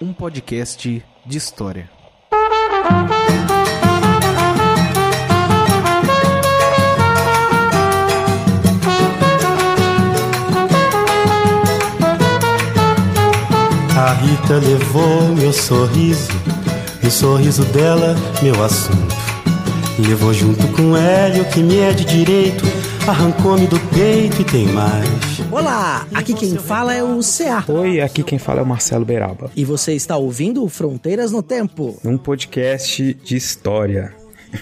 um podcast de história. A Rita levou meu sorriso, e o sorriso dela, meu assunto. Levou junto com Hélio, que me é de direito, arrancou-me do peito e tem mais. Olá, aqui quem fala é o CA. Oi, aqui quem fala é o Marcelo Beraba. E você está ouvindo Fronteiras no Tempo. Um podcast de história.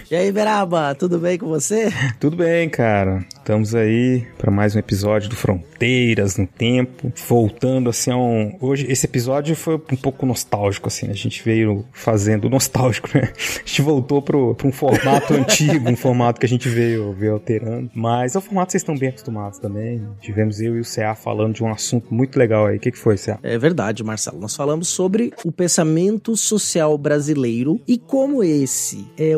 E aí, Beraba, tudo bem com você? Tudo bem, cara. Estamos aí para mais um episódio do Fronteiras no Tempo. Voltando assim a um. Hoje, esse episódio foi um pouco nostálgico, assim. A gente veio fazendo. Nostálgico, né? A gente voltou pro um formato antigo, um formato que a gente veio, veio alterando. Mas é o formato que vocês estão bem acostumados também. Tivemos eu e o CA falando de um assunto muito legal aí. O que, que foi, CA? É verdade, Marcelo. Nós falamos sobre o pensamento social brasileiro e como esse é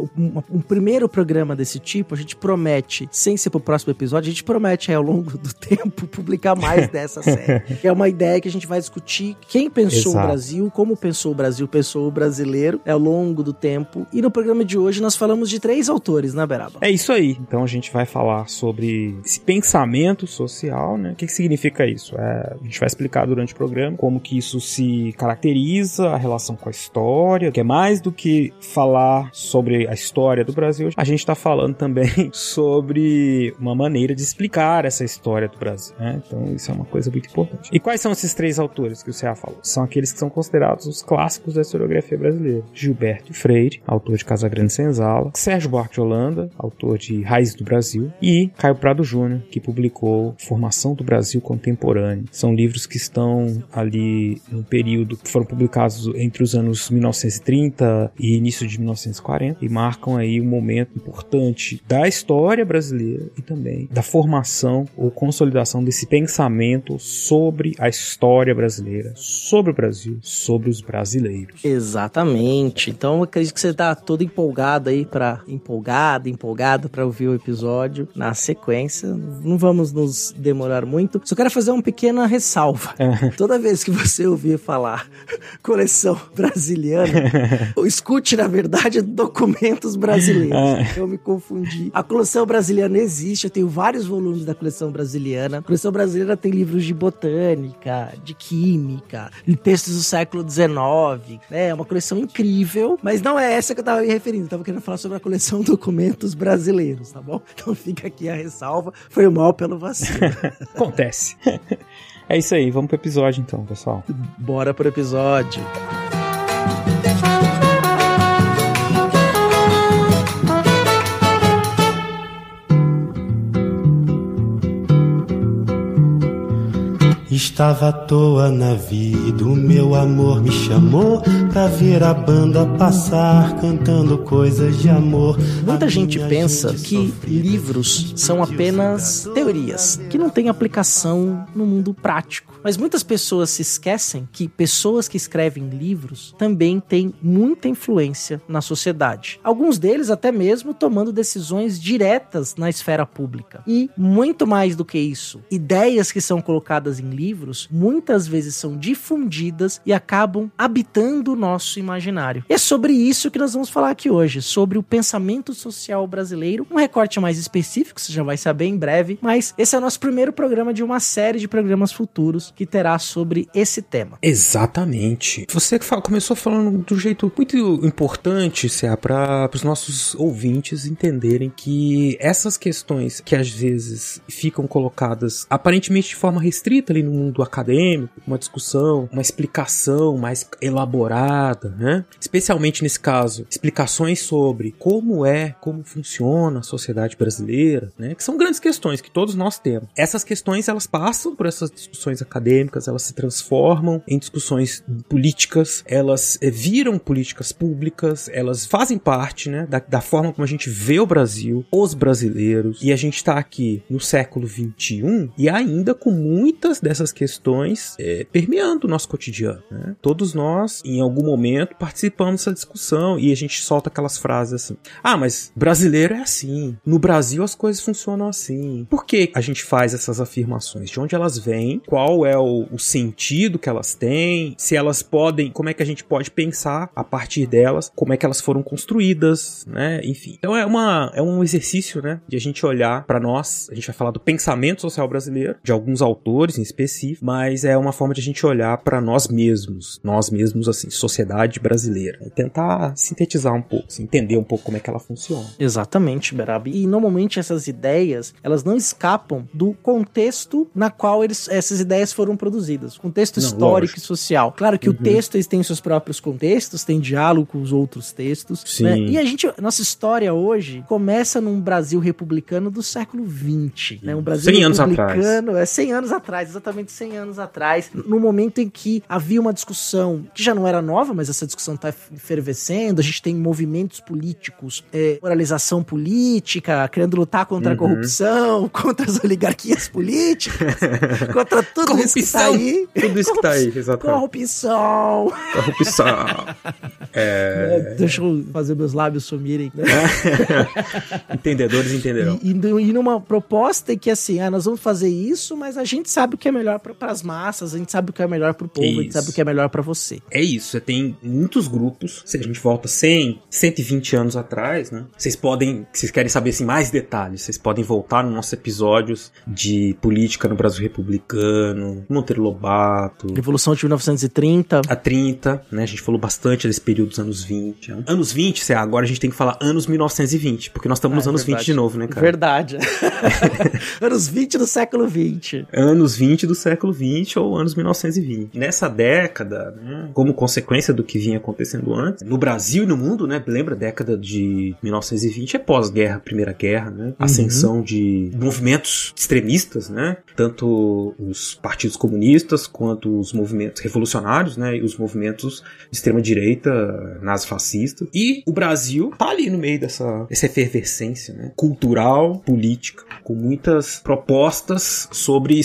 um, um primeiro programa desse tipo, a gente promete, sem ser pro próximo episódio, a gente promete aí, ao longo do tempo publicar mais dessa série. é uma ideia que a gente vai discutir quem pensou Exato. o Brasil, como pensou o Brasil, pensou o brasileiro é, ao longo do tempo. E no programa de hoje nós falamos de três autores, né, Beraba? É isso aí. Então a gente vai falar sobre esse pensamento social, né? O que, que significa isso? É, a gente vai explicar durante o programa como que isso se caracteriza, a relação com a história, que é mais do que falar sobre a história do Brasil. A gente está falando também sobre uma maneira de explicar essa história do Brasil, né? Então isso é uma coisa muito importante. E quais são esses três autores que o CA falou? São aqueles que são considerados os clássicos da historiografia brasileira. Gilberto Freire, autor de Casagrande Senzala, Sérgio Buarque de Holanda, autor de Raiz do Brasil, e Caio Prado Júnior, que publicou Formação do Brasil Contemporâneo. São livros que estão ali no período que foram publicados entre os anos 1930 e início de 1940 e marcam aí um momento importante da história brasileira e também da formação ou consolidação desse pensamento sobre a história brasileira, sobre o Brasil, sobre os brasileiros. Exatamente. Então eu acredito que você tá todo empolgado aí para empolgado, empolgado para ouvir o episódio na sequência. Não vamos nos demorar muito. Só quero fazer uma pequena ressalva. Toda vez que você ouvir falar coleção brasiliana, escute na verdade documentos brasileiros. Eu me confundi. A coleção brasiliana existe, eu tenho vários volumes da coleção brasiliana. A coleção brasileira tem livros de botânica, de química, de textos do século XIX. É uma coleção incrível, mas não é essa que eu tava me referindo. Eu tava querendo falar sobre a coleção documentos brasileiros, tá bom? Então fica aqui a ressalva. Foi mal pelo vacilo. Acontece. É isso aí, vamos pro episódio então, pessoal. Bora pro episódio. Estava à toa na vida, o meu amor me chamou pra ver a banda passar cantando coisas de amor. Muita gente pensa que livros são apenas teorias, que não têm aplicação no mundo prático. Mas muitas pessoas se esquecem que pessoas que escrevem livros também têm muita influência na sociedade. Alguns deles até mesmo tomando decisões diretas na esfera pública. E muito mais do que isso, ideias que são colocadas em livros muitas vezes são difundidas e acabam habitando o nosso imaginário. E é sobre isso que nós vamos falar aqui hoje, sobre o pensamento social brasileiro. Um recorte mais específico, você já vai saber em breve, mas esse é o nosso primeiro programa de uma série de programas futuros que terá sobre esse tema. Exatamente. Você começou falando um jeito muito importante, Cé, para os nossos ouvintes entenderem que essas questões que às vezes ficam colocadas aparentemente de forma restrita ali no mundo acadêmico, uma discussão, uma explicação mais detalhada, né? Especialmente nesse caso, explicações sobre como é, como funciona a sociedade brasileira, né? Que são grandes questões que todos nós temos. Essas questões elas passam por essas discussões acadêmicas, elas se transformam em discussões políticas, elas é, viram políticas públicas, elas fazem parte, né, da, da forma como a gente vê o Brasil, os brasileiros, e a gente está aqui no século 21 e ainda com muitas dessas questões é, permeando o nosso cotidiano. Né? Todos nós, em algum momento, participamos dessa discussão e a gente solta aquelas frases assim: ah, mas brasileiro é assim, no Brasil as coisas funcionam assim. Por que a gente faz essas afirmações? De onde elas vêm? Qual é o, o sentido que elas têm? Se elas podem, como é que a gente pode pensar a partir delas? Como é que elas foram construídas, né? Enfim. Então é, uma, é um exercício, né? De a gente olhar para nós, a gente vai falar do pensamento social brasileiro, de alguns autores em específico, mas é uma forma de a gente olhar para nós mesmos, nós mesmos, assim, sociedade brasileira. E tentar sintetizar um pouco, assim, entender um pouco como é que ela funciona. Exatamente, Berab. E normalmente essas ideias, elas não escapam do contexto na qual eles, essas ideias foram produzidas. Contexto não, histórico lógico. e social. Claro que uhum. o texto eles tem seus próprios contextos, tem diálogo com os outros textos. Sim. Né? E a gente, nossa história hoje começa num Brasil republicano do século XX, né? Um Brasil 100 republicano, anos é 100 anos atrás, exatamente 100 anos atrás, no momento em que havia uma discussão que já não era nova, mas essa discussão está efervescendo, a gente tem movimentos políticos, é, moralização política, querendo lutar contra uhum. a corrupção, contra as oligarquias políticas, contra tudo corrupção, isso que está aí. Tudo isso que está aí, exatamente. Corrupção. Corrupção. é... Deixa eu fazer meus lábios sumirem. Né? Entendedores entenderão. E, e, e, numa proposta que assim, ah, nós vamos fazer isso, mas a gente sabe o que é melhor para as massas, a gente sabe o que é melhor para o povo, isso. a gente sabe o que é melhor para você. É isso, você tem muitos grupos, se a gente volta 100, 120 anos atrás, né? Vocês podem, se vocês querem saber assim, mais detalhes, vocês podem voltar nos nossos episódios de política no Brasil republicano, Monteiro Lobato. Revolução de 1930. A 30, né? A gente falou bastante desse período dos anos 20. Anos 20, agora a gente tem que falar anos 1920, porque nós estamos ah, nos é anos verdade. 20 de novo, né, cara? Verdade. anos 20 do século 20. Anos 20 do século 20 ou anos 1920. Nessa década, né, como consequência do que vinha acontecendo antes, no Brasil e no mundo, né? Lembra a década de 1920 é pós-guerra, Primeira Guerra, né? Uhum. Ascensão uhum. de movimentos extremistas, né? Tanto os partidos comunistas quanto os movimentos revolucionários, né? E os movimentos de extrema direita, nazifascistas. E o Brasil tá ali no meio dessa, dessa efervescência, né? Cultural, política, com muitas propostas sobre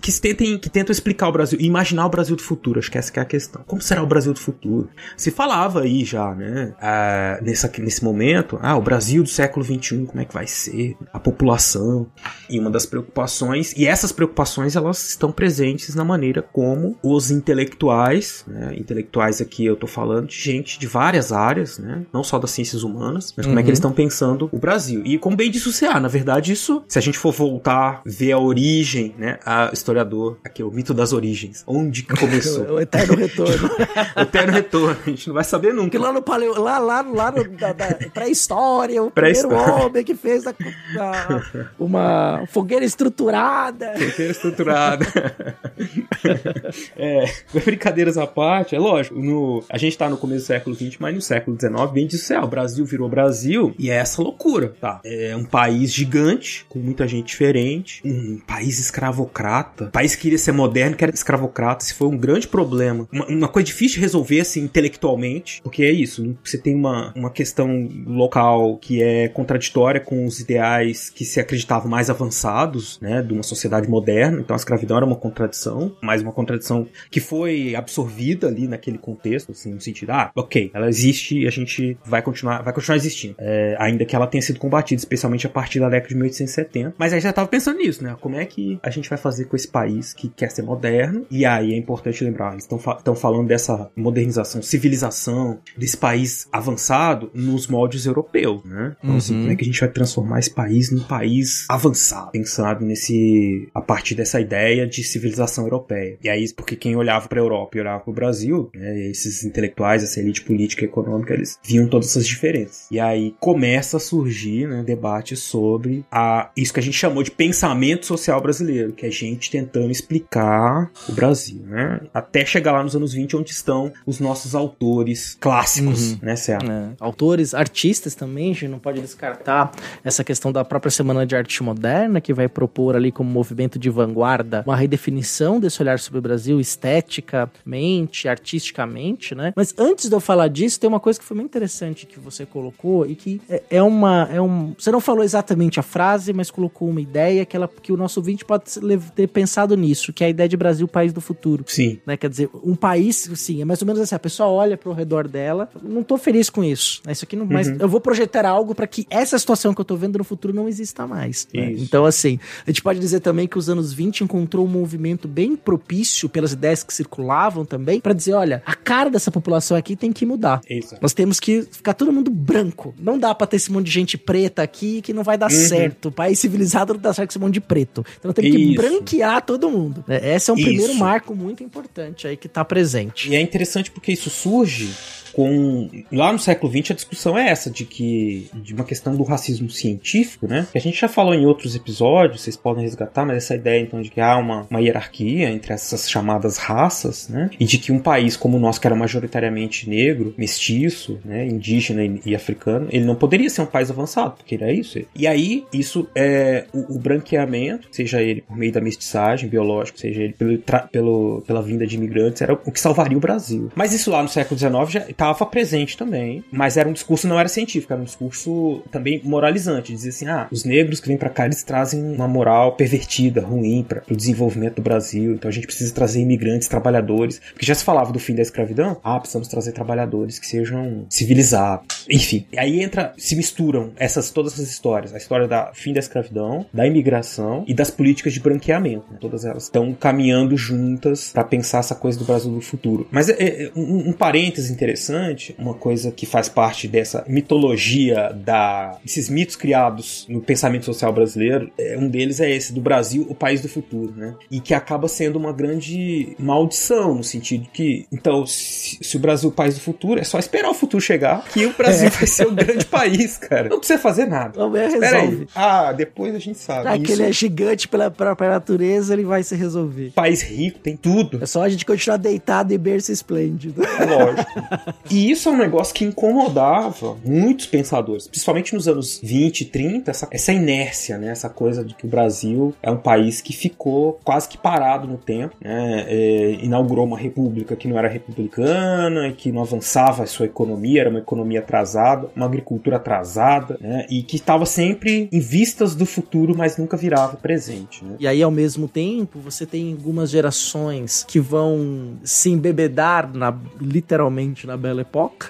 que tentem que tentam explicar o Brasil, imaginar o Brasil do futuro. Acho que essa que é a questão. Como será o Brasil do futuro? Se falava aí já, né? Ah, nessa, nesse momento, ah, o Brasil do século XXI, como é que vai ser? A população. E uma das preocupações, e essas preocupações elas estão presentes na maneira como os intelectuais, né? intelectuais aqui eu tô falando de gente de várias áreas, né? Não só das ciências humanas, mas como uhum. é que eles uhum. estão pensando o Brasil. E como bem CA, na verdade, isso, se a gente for voltar, ver a origem, né? A historiador, aqui, o mito das origens. Onde que começou? o eterno retorno. o eterno retorno. A gente não vai saber nunca. Lá no paleo, lá, lá, lá no, da, da pré-história, o pré primeiro homem que fez a, a, uma fogueira estruturada. Fogueira estruturada. é, brincadeiras à parte, é lógico, no, a gente tá no começo do século XX, mas no século XIX, bem de céu, o Brasil virou Brasil e é essa loucura, tá? É um país gigante, com muita gente diferente, um país escravocrata, um país que queria ser moderno, que era escravocrata, isso foi um grande problema. Uma, uma coisa difícil de resolver, assim, intelectualmente, porque é isso, você tem uma, uma questão local que é contraditória com os ideais que se acreditavam mais avançados, né, de uma sociedade moderna, então a escravidão era uma contradição, mas uma contradição que foi absorvida ali naquele contexto, assim, no sentido, ah, ok, ela existe e a gente vai continuar, vai continuar existindo, é, ainda que ela tenha sido combatida, especialmente a partir da década de 1870, mas aí já tava pensando nisso, né, como é que a gente vai fazer com esse país que quer ser moderno, e aí é importante lembrar, eles estão fa falando dessa modernização, civilização desse país avançado nos moldes europeus, né, então, assim, uhum. assim, como é que a gente vai transformar esse país num país avançado, pensado nesse, a partir dessa ideia de civilização europeia. E aí, porque quem olhava para a Europa e olhava para o Brasil, né, esses intelectuais, essa elite política e econômica, eles viam todas essas diferenças. E aí começa a surgir né, debate sobre a, isso que a gente chamou de pensamento social brasileiro, que é a gente tentando explicar o Brasil, né? Até chegar lá nos anos 20, onde estão os nossos autores clássicos, uhum. né, Cé? É. Autores, artistas também, a gente não pode descartar essa questão da própria Semana de Arte Moderna, que vai propor ali como movimento de vanguarda uma redefinição desse olhar sobre o Brasil esteticamente, artisticamente, né? Mas antes de eu falar disso, tem uma coisa que foi muito interessante que você colocou e que é, é uma. É um, você não falou exatamente a frase, mas colocou uma ideia que, ela, que o nosso ouvinte pode ter pensado nisso, que é a ideia de Brasil, país do futuro. Sim. Né? Quer dizer, um país, sim, é mais ou menos assim, a pessoa olha para o redor dela, não tô feliz com isso. Né? Isso aqui não, uhum. mas eu vou projetar algo para que essa situação que eu tô vendo no futuro não exista mais. Né? Então, assim, a gente pode dizer também que os anos 20 encontrou um movimento bem propício pelas ideias que circulavam também, para dizer, olha, a cara dessa população aqui tem que mudar. Isso. Nós temos que ficar todo mundo branco. Não dá para ter esse monte de gente preta aqui que não vai dar uhum. certo. O país civilizado não dá certo com esse monte de preto. Então temos que Isso. branquear todo mundo. É, esse é um Isso. primeiro marco muito importante aí que tá presente. E é interessante porque isso surge com lá no século XX a discussão é essa de que de uma questão do racismo científico, né? Que a gente já falou em outros episódios, vocês podem resgatar, mas essa ideia então de que há uma, uma hierarquia entre essas chamadas raças, né? E de que um país como o nosso que era majoritariamente negro, mestiço, né, indígena e, e africano, ele não poderia ser um país avançado, porque era isso. E aí isso é o, o branqueamento, seja ele por meio da mestiçagem biológica, seja ele pelo, pelo, pela vinda de imigrantes, era o que salvaria o Brasil. Mas isso lá no século XIX já estava presente também, mas era um discurso não era científico, era um discurso também moralizante, dizia assim, ah, os negros que vêm para cá eles trazem uma moral pervertida, ruim para o desenvolvimento do Brasil, então a gente precisa trazer imigrantes, trabalhadores, porque já se falava do fim da escravidão, ah, precisamos trazer trabalhadores que sejam civilizados, enfim, aí entra, se misturam essas todas essas histórias, a história da fim da escravidão, da imigração e das políticas de branqueamento, né? todas elas estão caminhando juntas para pensar essa coisa do Brasil do futuro. Mas é, é um, um parêntese interessante interessante, uma coisa que faz parte dessa mitologia da desses mitos criados no pensamento social brasileiro, é, um deles é esse do Brasil, o país do futuro, né? E que acaba sendo uma grande maldição no sentido que, então, se, se o Brasil é o país do futuro, é só esperar o futuro chegar que o Brasil é. vai ser um grande país, cara. Não precisa fazer nada. Não, é resolve. Ah, depois a gente sabe. Ah, que ele é gigante pela própria natureza, ele vai se resolver. País rico, tem tudo. É só a gente continuar deitado e berço esplêndido. Lógico. E isso é um negócio que incomodava muitos pensadores, principalmente nos anos 20 e 30, essa, essa inércia, né? Essa coisa de que o Brasil é um país que ficou quase que parado no tempo, né? É, inaugurou uma república que não era republicana que não avançava a sua economia, era uma economia atrasada, uma agricultura atrasada, né? E que estava sempre em vistas do futuro, mas nunca virava presente, né? E aí, ao mesmo tempo, você tem algumas gerações que vão se embebedar na, literalmente na Bela Belle Époque.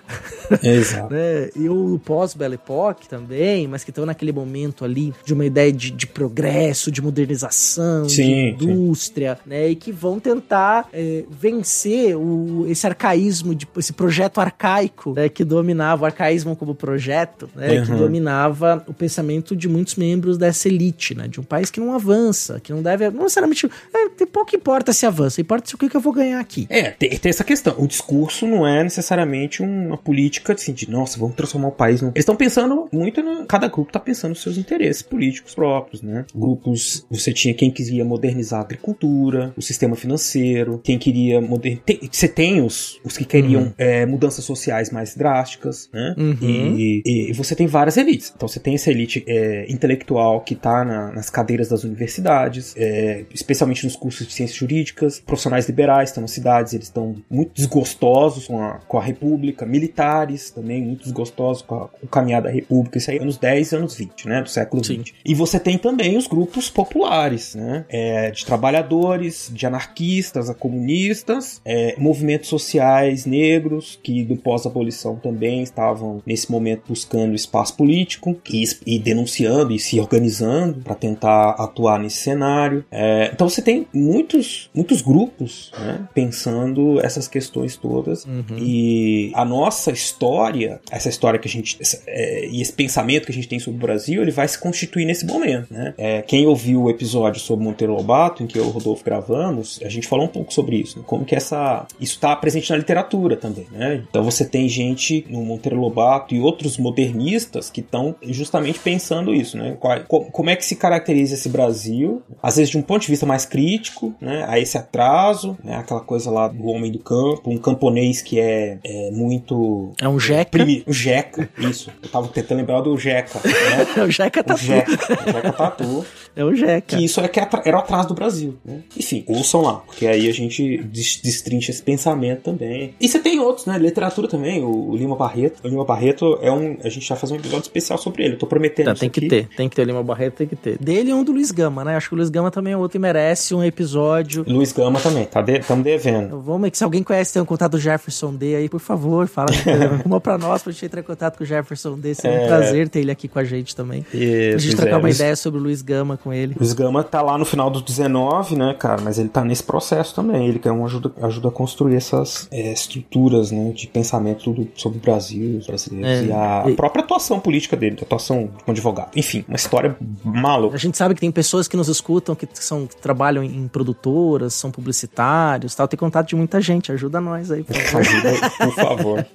Exato. né? E o pós-Belle Époque também, mas que estão naquele momento ali de uma ideia de, de progresso, de modernização, sim, de indústria, sim. né? E que vão tentar é, vencer o, esse arcaísmo, de, esse projeto arcaico né? que dominava, o arcaísmo como projeto, né? Uhum. Que dominava o pensamento de muitos membros dessa elite, né? De um país que não avança, que não deve, não necessariamente, é, pouco importa se avança, importa o que, que eu vou ganhar aqui. É, tem, tem essa questão. O discurso não é necessariamente necessariamente uma política assim, de, nossa, vamos transformar o país num... Eles estão pensando muito, no... cada grupo está pensando nos seus interesses políticos próprios, né? Grupos, você tinha quem queria modernizar a agricultura, o sistema financeiro, quem queria modernizar... Você tem os, os que queriam uhum. é, mudanças sociais mais drásticas, né? Uhum. E, e, e, você tem várias elites. Então você tem essa elite é, intelectual que está na, nas cadeiras das universidades, é, especialmente nos cursos de ciências jurídicas, profissionais liberais estão nas cidades, eles estão muito desgostosos com a, com a república militares também, muito desgostosos com, a, com o caminhar da República, isso aí anos 10 e anos 20, né, do século Sim. 20. E você tem também os grupos populares, né, é, de trabalhadores, de anarquistas a comunistas, é, movimentos sociais negros, que do pós-abolição também estavam nesse momento buscando espaço político e, e denunciando e se organizando para tentar atuar nesse cenário. É, então você tem muitos, muitos grupos né, pensando essas questões todas uhum. e a nossa história, essa história que a gente essa, é, e esse pensamento que a gente tem sobre o Brasil, ele vai se constituir nesse momento, né? É, quem ouviu o episódio sobre Monteiro Lobato, em que eu e o Rodolfo gravamos, a gente falou um pouco sobre isso, né? como que essa isso está presente na literatura também, né? Então você tem gente no Monteiro Lobato e outros modernistas que estão justamente pensando isso, né? Qual, como é que se caracteriza esse Brasil, às vezes de um ponto de vista mais crítico, né? A esse atraso, né? Aquela coisa lá do homem do campo, um camponês que é, é muito é um jeca, primi, um jeca, isso. Eu tava tentando lembrar do jeca, né? o jeca tatu. O jeca, o jeca tatu. É o jeca. Que isso é que era o atraso do Brasil, né? Enfim, ouçam lá, porque aí a gente destrincha esse pensamento também. E você tem outros, né? Literatura também, o Lima Barreto. O Lima Barreto é um. A gente já faz um episódio especial sobre ele. Eu tô prometendo. Tá, tem que ter, tem que ter o Lima Barreto, tem que ter. Dele e um do Luiz Gama, né? Acho que o Luiz Gama também é outro e merece um episódio. Luiz Gama também, tá de, estamos devendo. Vamos, que se alguém conhece, tem um contato do Jefferson D aí, por favor, fala uma pra nós pra gente entrar em contato com o Jefferson D. Seria é... um prazer ter ele aqui com a gente também. Isso, a gente trocar é. uma ideia sobre o Luiz Gama com ele. Luiz Gama tá lá no final do 19, né, cara? Mas ele tá nesse processo também. Ele quer uma ajuda, ajuda a construir essas é, estruturas, né, de pensamento do, sobre o Brasil, os brasileiros. É. E a e... própria atuação política dele, a atuação como advogado. Enfim, uma história maluca. A gente sabe que tem pessoas que nos escutam, que, são, que trabalham em produtoras, são publicitários tal. Tem contato de muita gente. Ajuda nós aí, por favor. Ajuda aí, por favor.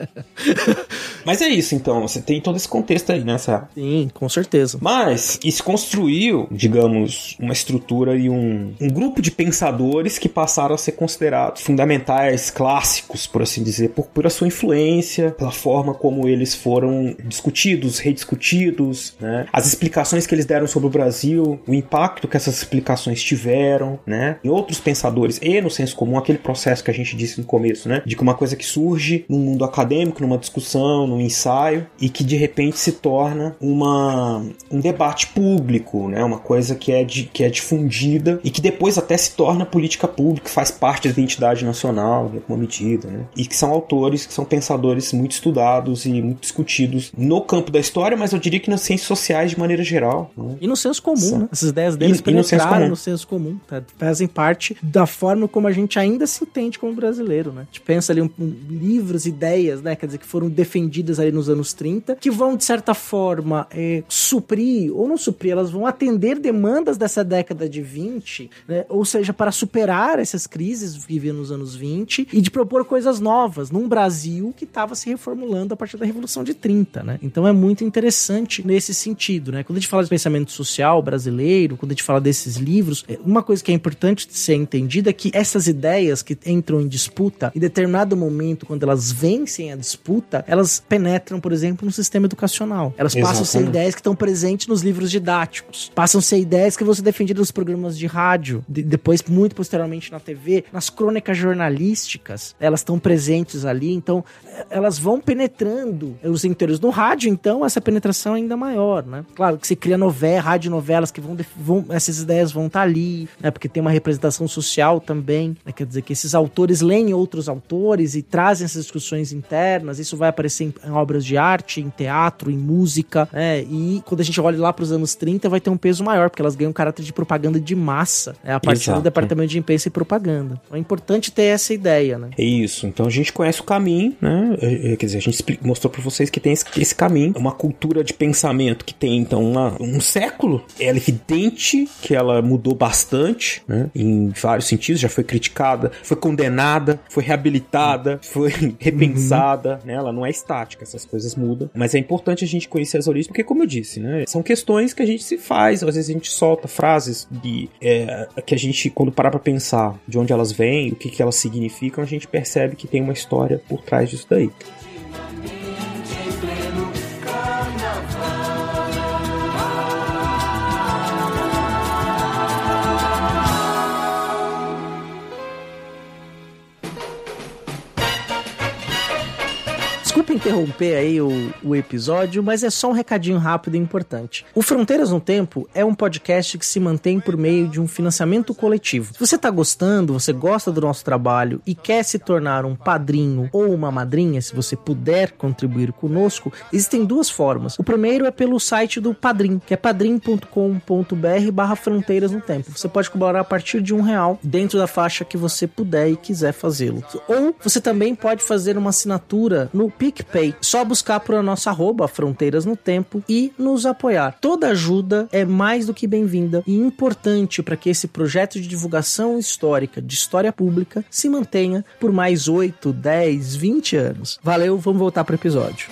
Mas é isso, então. Você tem todo esse contexto aí, né, Sarah? Sim, com certeza. Mas isso construiu, digamos, uma estrutura e um, um grupo de pensadores que passaram a ser considerados fundamentais, clássicos, por assim dizer, por, por a sua influência, pela forma como eles foram discutidos, rediscutidos, né? As explicações que eles deram sobre o Brasil, o impacto que essas explicações tiveram, né? Em outros pensadores e no senso comum, aquele processo que a gente disse no começo, né? De que uma coisa que surge num mundo acadêmico, numa discussão, num ensaio, e que de repente se torna uma, um debate público, né? Uma coisa que é, de, que é difundida e que depois até se torna política pública, faz parte da identidade nacional, em alguma medida, né? E que são autores, que são pensadores muito estudados e muito discutidos no campo da história, mas eu diria que nas ciências sociais de maneira geral. Né? E no senso comum, né? Essas ideias deles e, penetraram e no, senso comum, tá? fazem parte da forma como a gente ainda se entende como brasileiro, né? A gente pensa ali um, um, livros, ideias, né? Quer dizer, que foram defendidas ali nos anos 30, que vão, de certa forma, é, suprir, ou não suprir, elas vão atender demandas dessa década de 20, né? Ou seja, para superar essas crises que viviam nos anos 20 e de propor coisas novas num Brasil que estava se reformulando a partir da Revolução de 30, né? Então é muito interessante nesse sentido, né? Quando a gente fala de pensamento social brasileiro, quando a gente fala desses livros, é, uma coisa que é importante ser entendida é que essas ideias que entram em disputa, em determinado momento, quando elas vencem a disputa, elas penetram, por exemplo, no sistema educacional. Elas Exatamente. passam a ser ideias que estão presentes nos livros didáticos, passam a ser ideias que vão ser defendidas nos programas de rádio, de, depois, muito posteriormente, na TV, nas crônicas jornalísticas, elas estão presentes ali, então elas vão penetrando os interiores. No rádio, então, essa penetração é ainda maior, né? Claro que se cria novela, rádio novelas que vão, vão essas ideias vão estar tá ali, né? Porque tem uma representação social também, né? quer dizer que esses autores leem outros autores e trazem essas discussões internas. Isso vai aparecer em, em obras de arte, em teatro, em música, né? E quando a gente olha lá para os anos 30, vai ter um peso maior, porque elas ganham caráter de propaganda de massa, né? a partir Exato. do departamento de imprensa e propaganda. Então é importante ter essa ideia, né? É isso. Então a gente conhece o caminho, né? É, é, quer dizer, a gente mostrou para vocês que tem esse, esse caminho, uma cultura de pensamento que tem então uma, um século. É evidente que ela mudou bastante, né? Em vários sentidos, já foi criticada, foi condenada, foi reabilitada, foi repensada, uhum. né? Ela não é estática, essas coisas mudam. Mas é importante a gente conhecer as origens, porque como eu disse, né? São questões que a gente se faz, às vezes a gente solta frases de, é, que a gente, quando parar pra pensar de onde elas vêm, o que, que elas significam, a gente percebe que tem uma história por trás disso daí. Desculpa interromper aí o, o episódio, mas é só um recadinho rápido e importante. O Fronteiras no Tempo é um podcast que se mantém por meio de um financiamento coletivo. Se você está gostando, você gosta do nosso trabalho e quer se tornar um padrinho ou uma madrinha, se você puder contribuir conosco, existem duas formas. O primeiro é pelo site do Padrim, que é padrim.com.br barra Fronteiras no Tempo. Você pode colaborar a partir de um real dentro da faixa que você puder e quiser fazê-lo. Ou você também pode fazer uma assinatura no PicPay. Só buscar por a nossa arroba Fronteiras no Tempo e nos apoiar. Toda ajuda é mais do que bem-vinda e importante para que esse projeto de divulgação histórica, de história pública, se mantenha por mais 8, 10, 20 anos. Valeu, vamos voltar para o episódio.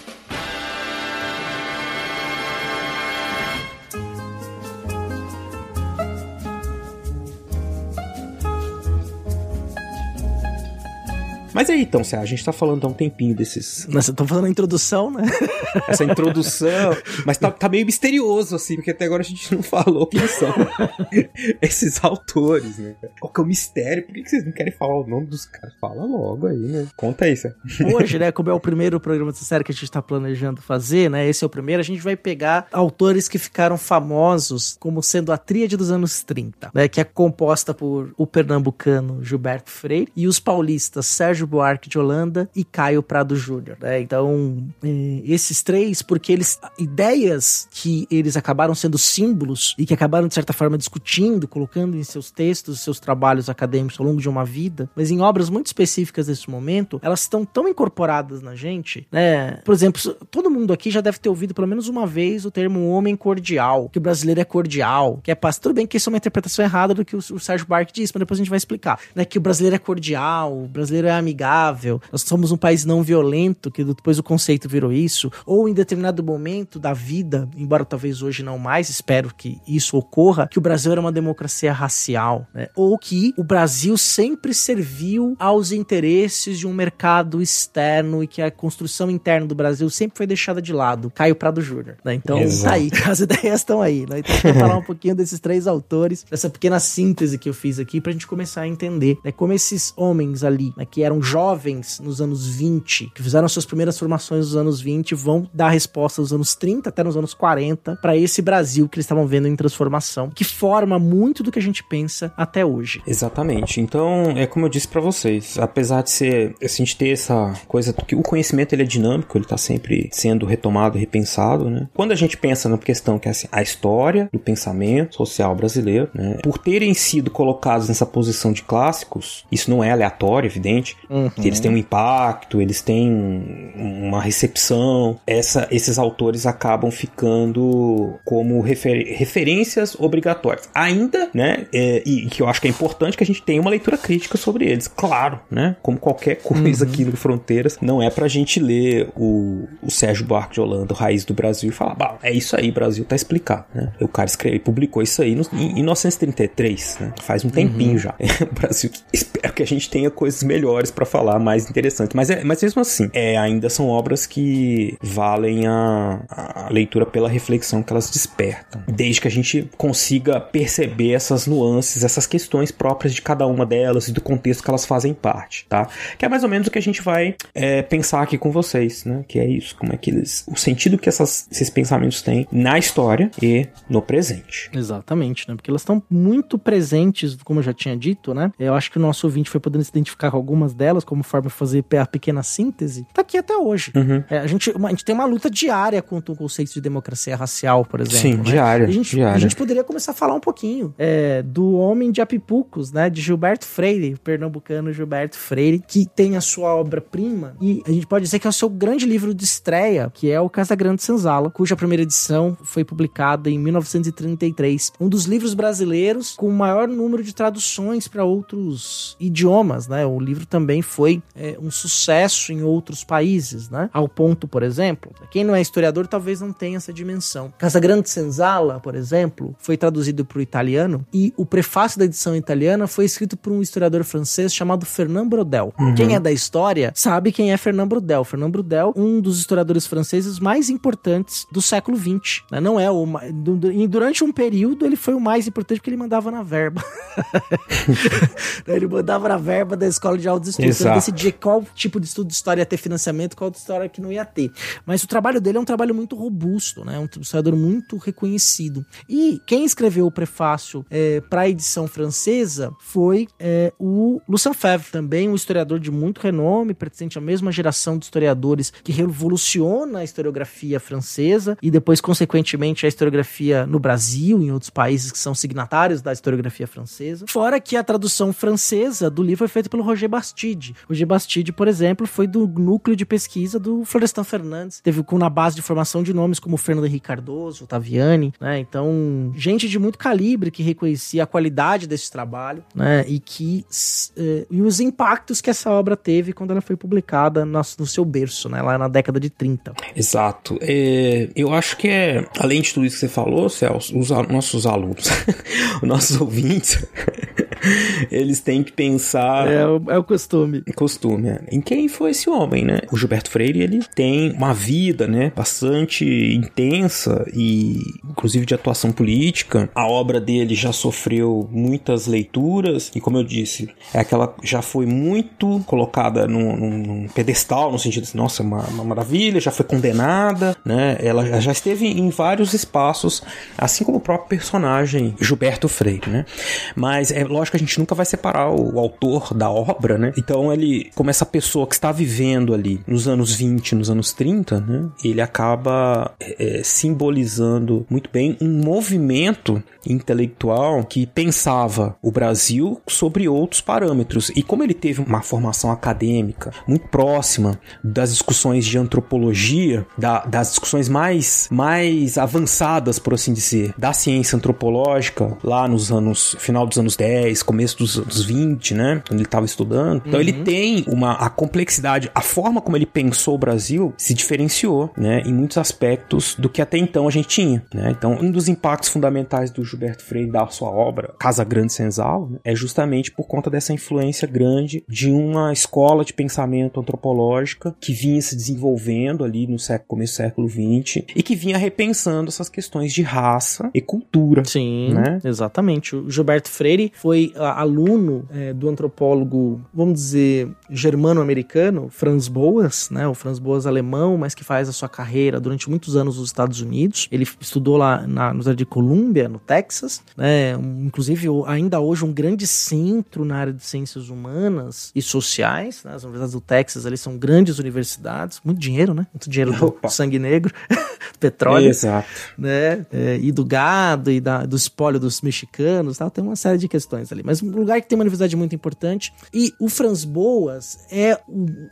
Mas aí, então, a gente tá falando há um tempinho desses. Nós estamos falando a introdução, né? Essa introdução. mas tá, tá, meio misterioso, assim, porque até agora a gente não falou quem são esses autores, né? Qual que é o mistério? Por que, que vocês não querem falar o nome dos caras? Fala logo aí, né? Conta isso. Hoje, né, como é o primeiro programa dessa série que a gente tá planejando fazer, né? Esse é o primeiro, a gente vai pegar autores que ficaram famosos como sendo a tríade dos anos 30, né? Que é composta por o pernambucano Gilberto Freire e os paulistas Sérgio Buarque de Holanda e Caio Prado Júnior. Né? Então, eh, esses três, porque eles ideias que eles acabaram sendo símbolos e que acabaram de certa forma discutindo, colocando em seus textos, seus trabalhos acadêmicos ao longo de uma vida, mas em obras muito específicas desse momento, elas estão tão incorporadas na gente, né? Por exemplo, todo mundo aqui já deve ter ouvido pelo menos uma vez o termo homem cordial, que o brasileiro é cordial, que é paz. Tudo bem que isso é uma interpretação errada do que o, Sérgio Buarque disse, mas depois a gente vai explicar, né? Que o brasileiro é cordial, o brasileiro é amigável amigável, nós somos um país não violento, que depois o conceito virou isso, ou em determinado momento da vida, embora talvez hoje não mais, espero que isso ocorra, que o Brasil era uma democracia racial, né? ou que o Brasil sempre serviu aos interesses de um mercado externo e que a construção interna do Brasil sempre foi deixada de lado. Caio Prado Júnior, né? Então, Exato. tá aí, as ideias estão aí, né? Então, eu vou falar um pouquinho desses três autores, dessa pequena síntese que eu fiz aqui pra gente começar a entender, né? Como esses homens ali, né, que eram jovens nos anos 20, que fizeram suas primeiras formações nos anos 20, vão dar resposta nos anos 30 até nos anos 40 para esse Brasil que eles estavam vendo em transformação, que forma muito do que a gente pensa até hoje. Exatamente. Então, é como eu disse para vocês, apesar de ser a gente ter essa coisa que o conhecimento ele é dinâmico, ele tá sempre sendo retomado, repensado, né? Quando a gente pensa na questão que é assim, a história do pensamento social brasileiro, né, por terem sido colocados nessa posição de clássicos, isso não é aleatório, evidente, Uhum. Eles têm um impacto, eles têm uma recepção. Essa, esses autores acabam ficando como refer, referências obrigatórias. Ainda, né? É, e que eu acho que é importante que a gente tenha uma leitura crítica sobre eles. Claro, né? Como qualquer coisa uhum. aqui no Fronteiras, não é pra gente ler o, o Sérgio Buarque de Holanda, o Raiz do Brasil, e falar, bah, é isso aí, Brasil tá explicado, né? O cara escreveu, publicou isso aí no, em, em 1933, né? Faz um tempinho uhum. já. o Brasil, espero que a gente tenha coisas melhores para falar mais interessante. Mas, é, mas mesmo assim, é, ainda são obras que valem a, a leitura pela reflexão que elas despertam. Desde que a gente consiga perceber essas nuances, essas questões próprias de cada uma delas e do contexto que elas fazem parte, tá? Que é mais ou menos o que a gente vai é, pensar aqui com vocês, né? Que é isso, como é que eles. O sentido que essas, esses pensamentos têm na história e no presente. Exatamente, né? Porque elas estão muito presentes, como eu já tinha dito, né? Eu acho que o nosso ouvinte foi podendo se identificar com algumas delas delas como forma de fazer a pequena síntese, tá aqui até hoje. Uhum. É, a, gente, a gente tem uma luta diária contra o conceito de democracia racial, por exemplo. Sim, né? diária, a gente, diária. A gente poderia começar a falar um pouquinho é, do Homem de Apipucos, né? De Gilberto Freire, o pernambucano Gilberto Freire, que tem a sua obra-prima e a gente pode dizer que é o seu grande livro de estreia, que é o Casa Grande Senzala, cuja primeira edição foi publicada em 1933. Um dos livros brasileiros com o maior número de traduções para outros idiomas, né? O livro também também foi é, um sucesso em outros países, né? Ao ponto, por exemplo, quem não é historiador talvez não tenha essa dimensão. Casa Grande Senzala, por exemplo, foi traduzido para o italiano e o prefácio da edição italiana foi escrito por um historiador francês chamado Fernand Brodel. Uhum. Quem é da história sabe quem é Fernand Brodel. Fernand Brodel, um dos historiadores franceses mais importantes do século XX. Né? Não é o e durante um período ele foi o mais importante porque ele mandava na verba. ele mandava na verba da escola de altos estudos Exato. decidir qual tipo de estudo de história ia ter financiamento, qual de história que não ia ter. Mas o trabalho dele é um trabalho muito robusto, né? Um historiador muito reconhecido. E quem escreveu o prefácio é, para a edição francesa foi é, o Lucien Febvre, também um historiador de muito renome, pertencente à mesma geração de historiadores que revoluciona a historiografia francesa e depois, consequentemente, a historiografia no Brasil, em outros países que são signatários da historiografia francesa. Fora que a tradução francesa do livro foi feita pelo Roger Bastide. Roger Bastide, por exemplo, foi do núcleo de pesquisa do Florestan Fernandes. Teve com na base de formação de nomes como Fernando Henrique Cardoso, Otaviani, né? Então, gente de muito calibre que reconhecia a qualidade desse trabalho, né? E que eh, e os impactos que essa obra teve quando ela foi publicada no, seu berço, né? Lá na década de 30. Exato. É, eu acho que é, além de tudo isso que você falou, Celso, os nossos alunos, os nossos ouvintes, eles têm que pensar. É, o, é o costume. Costume, é. Em quem foi esse homem, né? O Gilberto Freire, ele tem uma vida, né? Bastante intensa e, inclusive, de atuação política. A obra dele já sofreu muitas leituras e, como eu disse, é aquela já foi muito colocada num, num, num pedestal, no sentido de, nossa, uma, uma maravilha, já foi condenada, né? Ela já esteve em vários espaços, assim como o próprio personagem Gilberto Freire, né? Mas é lógico que a gente nunca vai separar o, o autor da obra, né? Então ele, como essa pessoa que está vivendo ali nos anos 20, nos anos 30, né? Ele acaba é, simbolizando muito bem um movimento intelectual que pensava o Brasil sobre outros parâmetros. E como ele teve uma formação acadêmica muito próxima das discussões de antropologia, da, das discussões mais, mais avançadas, por assim dizer, da ciência antropológica, lá nos anos, final dos anos 10, começo dos anos 20, né? Quando ele estava estudando. Então uhum. ele tem uma a complexidade, a forma como ele pensou o Brasil se diferenciou, né? Em muitos aspectos do que até então a gente tinha, né? Então, um dos impactos fundamentais do Gilberto Freire da sua obra Casa Grande Senzala né, é justamente por conta dessa influência grande de uma escola de pensamento antropológica que vinha se desenvolvendo ali no século, começo do século XX e que vinha repensando essas questões de raça e cultura. Sim, né? exatamente. O Gilberto Freire foi aluno é, do antropólogo, vamos dizer, germano-americano, Franz Boas, né? O Franz Boas alemão, mas que faz a sua carreira durante muitos anos nos Estados Unidos. Ele estudou lá na Universidade de Columbia, no Texas, né? Inclusive, ainda hoje, um grande centro na área de ciências humanas e sociais. Né? As universidades do Texas ali são grandes universidades, muito dinheiro, né? Muito dinheiro do sangue negro, petróleo. Exato. Né? É, e do gado e da, do espólio dos mexicanos, tal. tem uma série de questões ali. Mas um lugar que tem uma universidade muito importante. E o Franz Boas é.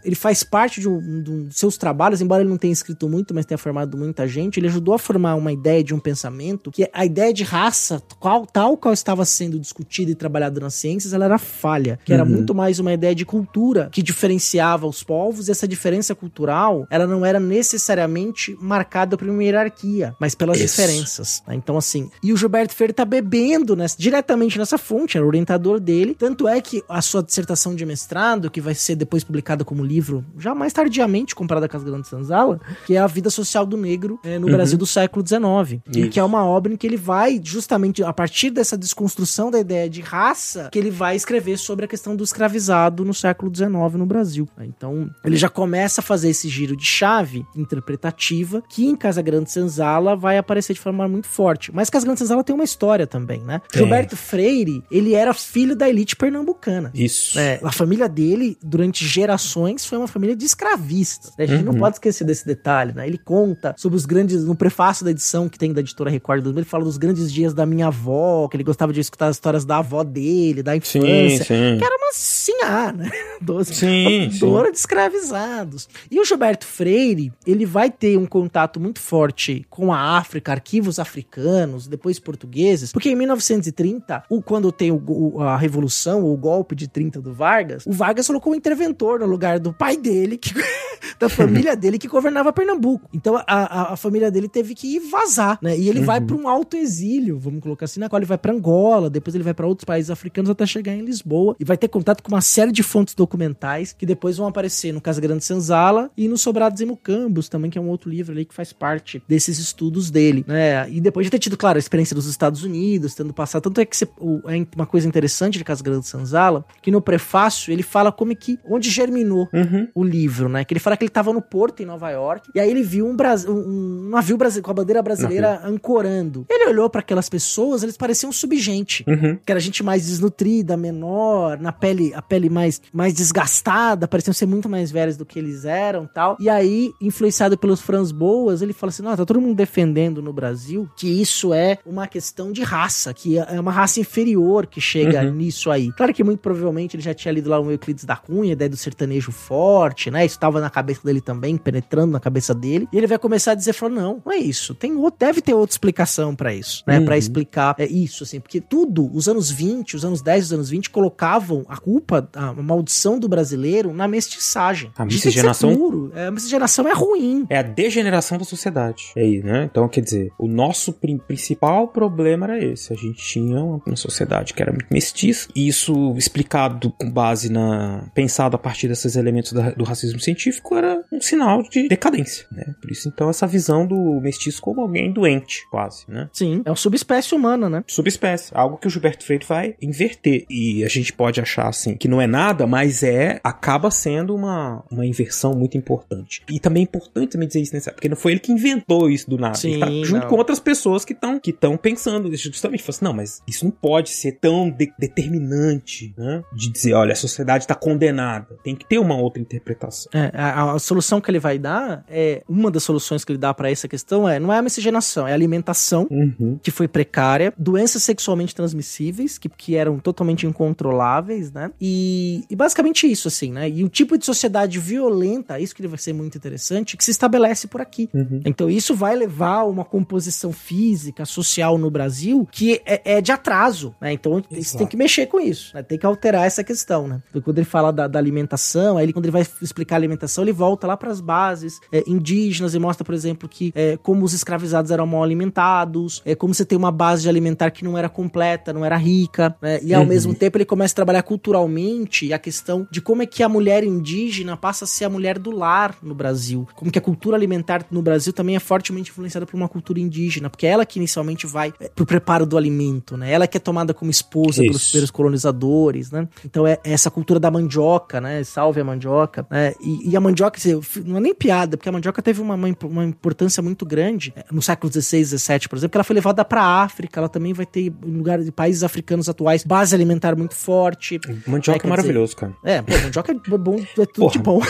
Ele faz parte de, um, de um, seus trabalhos, embora ele não tenha escrito muito, mas tenha formado muita gente, ele ajudou a formar uma ideia de um pensamento que a ideia de raça, qual, tal qual estava sendo discutida e trabalhada nas ciências, ela era falha. Que era uhum. muito mais uma ideia de cultura que diferenciava os povos, e essa diferença cultural, ela não era necessariamente marcada por uma hierarquia, mas pelas Isso. diferenças. Né? Então, assim, e o Gilberto Freire tá bebendo diretamente nessa fonte, era o orientador dele. Tanto é que a sua dissertação de mestrado, que vai ser depois publicada como livro, já mais tardiamente comprada com as Grandes Sanzala, que é A Vida Social do Negro é, no uhum. Brasil do século XIX. E que é uma obra em que ele vai, justamente a partir dessa desconstrução da ideia de raça, que ele vai escrever sobre a questão do escravizado no século XIX no Brasil. Então, ele já começa a fazer esse giro de chave interpretativa que em Casa Grande Senzala vai aparecer de forma muito forte. Mas Casa Grande Senzala tem uma história também, né? Gilberto Freire, ele era filho da elite pernambucana. Isso. É, a família dele, durante gerações, foi uma família de escravistas. Né? A gente uhum. não pode esquecer desse detalhe, né? Ele conta sobre os grandes, no prefácio da edição que tem da editora Record, ele fala dos grandes dias da minha avó, que ele gostava de escutar as histórias da avó dele, da infância. Sim, sim. Que era uma sinhá, né? Doce, sim, sim. de escravizados. E o Gilberto Freire, ele vai ter um contato muito forte com a África, arquivos africanos, depois portugueses, porque em 1930, o, quando tem o, a revolução, o golpe de 30 do Vargas, o Vargas colocou um interventor no lugar do pai dele, que da família dele que governava Pernambuco. Então a, a, a família dele teve que vazar, né? E ele vai para um alto exílio, vamos colocar assim, na qual ele vai para Angola, depois ele vai para outros países africanos até chegar em Lisboa e vai ter contato com uma série de fontes documentais que depois vão aparecer no Casa Grande Senzala e no Sobrados e Mucambos também, que é um outro livro ali que faz parte desses estudos dele, né? E depois de ter tido, claro, a experiência dos Estados Unidos, tendo passado, tanto é que o, é uma coisa interessante de Casa Grande Senzala, que no prefácio ele fala como é que, onde germinou Uhum. o livro, né? Que ele fala que ele tava no porto em Nova York e aí ele viu um, Bras- um- navio brasi- com a bandeira brasileira ancorando. Ele olhou para aquelas pessoas, eles pareciam subgente. Uhum. Que era gente mais desnutrida, menor, na pele, a pele mais, mais desgastada, pareciam ser muito mais velhos do que eles eram tal. E aí, influenciado pelos Franz Boas, ele fala assim: não, tá todo mundo defendendo no Brasil que isso é uma questão de raça, que é uma raça inferior que chega Uhum. nisso aí. Claro que muito provavelmente ele já tinha lido lá o Euclides da Cunha, ideia do sertanejo forte, né? Isso tava na cabeça dele também, penetrando na cabeça dele. E ele vai começar a dizer, falou, não, não é isso. Tem outro, deve ter outra explicação pra isso, né? Uhum. Pra explicar é, isso, assim. Porque tudo, os anos 20, os anos 10, os anos 20, colocavam a culpa, a maldição do brasileiro na mestiçagem. A Isso ser miscigenação? puro. É, a miscigenação é ruim. É a degeneração da sociedade. É aí, né? Então, quer dizer, o nosso prin- principal problema era esse. A gente tinha uma, uma sociedade que era muito mestiça. E isso explicado com base na. pensado a partir desses elementos da- do racismo científico era um sinal de decadência, né? Por isso, então, essa visão do mestiço como alguém doente, quase, né? Sim, é uma subespécie humana, né? subespécie, algo que o Gilberto Freire vai inverter. E a gente pode achar assim que não é nada, mas é acaba sendo uma, uma inversão muito importante. E também é importante também dizer isso, né? Porque não foi ele que inventou isso do nada. Sim, ele tá junto não. com outras pessoas que estão que estão pensando isso, justamente, falou assim, não, mas isso não pode ser tão de- determinante, né? De dizer, olha, a sociedade está condenada. Tem que ter uma outra interpretação. É, a, a solução que ele vai dar é uma das soluções que ele dá pra essa questão é não é a miscigenação, é a alimentação Uhum. que foi precária, doenças sexualmente transmissíveis que, que eram totalmente incontroláveis, né? E, e basicamente isso assim, né? E o tipo de sociedade violenta, isso que ele vai ser muito interessante, que se estabelece por aqui. Uhum. Então isso vai levar a uma composição física, social no Brasil que é, é de atraso, né? Então você Exato. tem que mexer com isso, né? Tem que alterar essa questão, né? Porque quando ele fala da, da alimentação, aí ele, quando ele vai explicar a alimentação, ele volta lá para as bases é, indígenas e mostra, por exemplo, que é, como os escravizados eram mal alimentados, é, como você tem uma base de alimentar que não era completa, não era rica, né? E ao Uhum. mesmo tempo ele começa a trabalhar culturalmente a questão de como é que a mulher indígena passa a ser a mulher do lar no Brasil. Como que a cultura alimentar no Brasil também é fortemente influenciada por uma cultura indígena, porque é ela que inicialmente vai é, pro preparo do alimento, né? Ela que é tomada como esposa pelos Isso. primeiros colonizadores, né? Então é essa cultura da mandioca, né? Salve a mandioca, né? E, e a mandioca, assim, fi- não é nem piada, porque a mandioca teve uma, uma, imp- uma importância muito grande é, no século XVI, XVII, por exemplo, que ela foi levada pra África, ela também vai ter, em lugares de países africanos atuais, base alimentar muito forte. Mandioca É, é maravilhoso, cara. É, pô, mandioca é bom, é tudo Porra. de bom.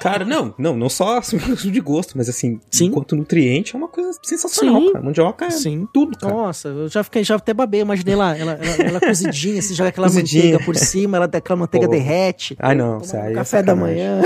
Cara, não, não, não só assim, de gosto, mas assim, Sim. enquanto nutriente é uma coisa sensacional, Sim. cara. Mandioca é Sim. tudo, cara. Nossa, eu já fiquei, já até babei, imaginei lá, ela, ela, ela cozidinha, você joga aquela Cozidinha. manteiga por cima, ela aquela manteiga Pô. derrete. Ai, não, um aí é café da sacanagem. manhã.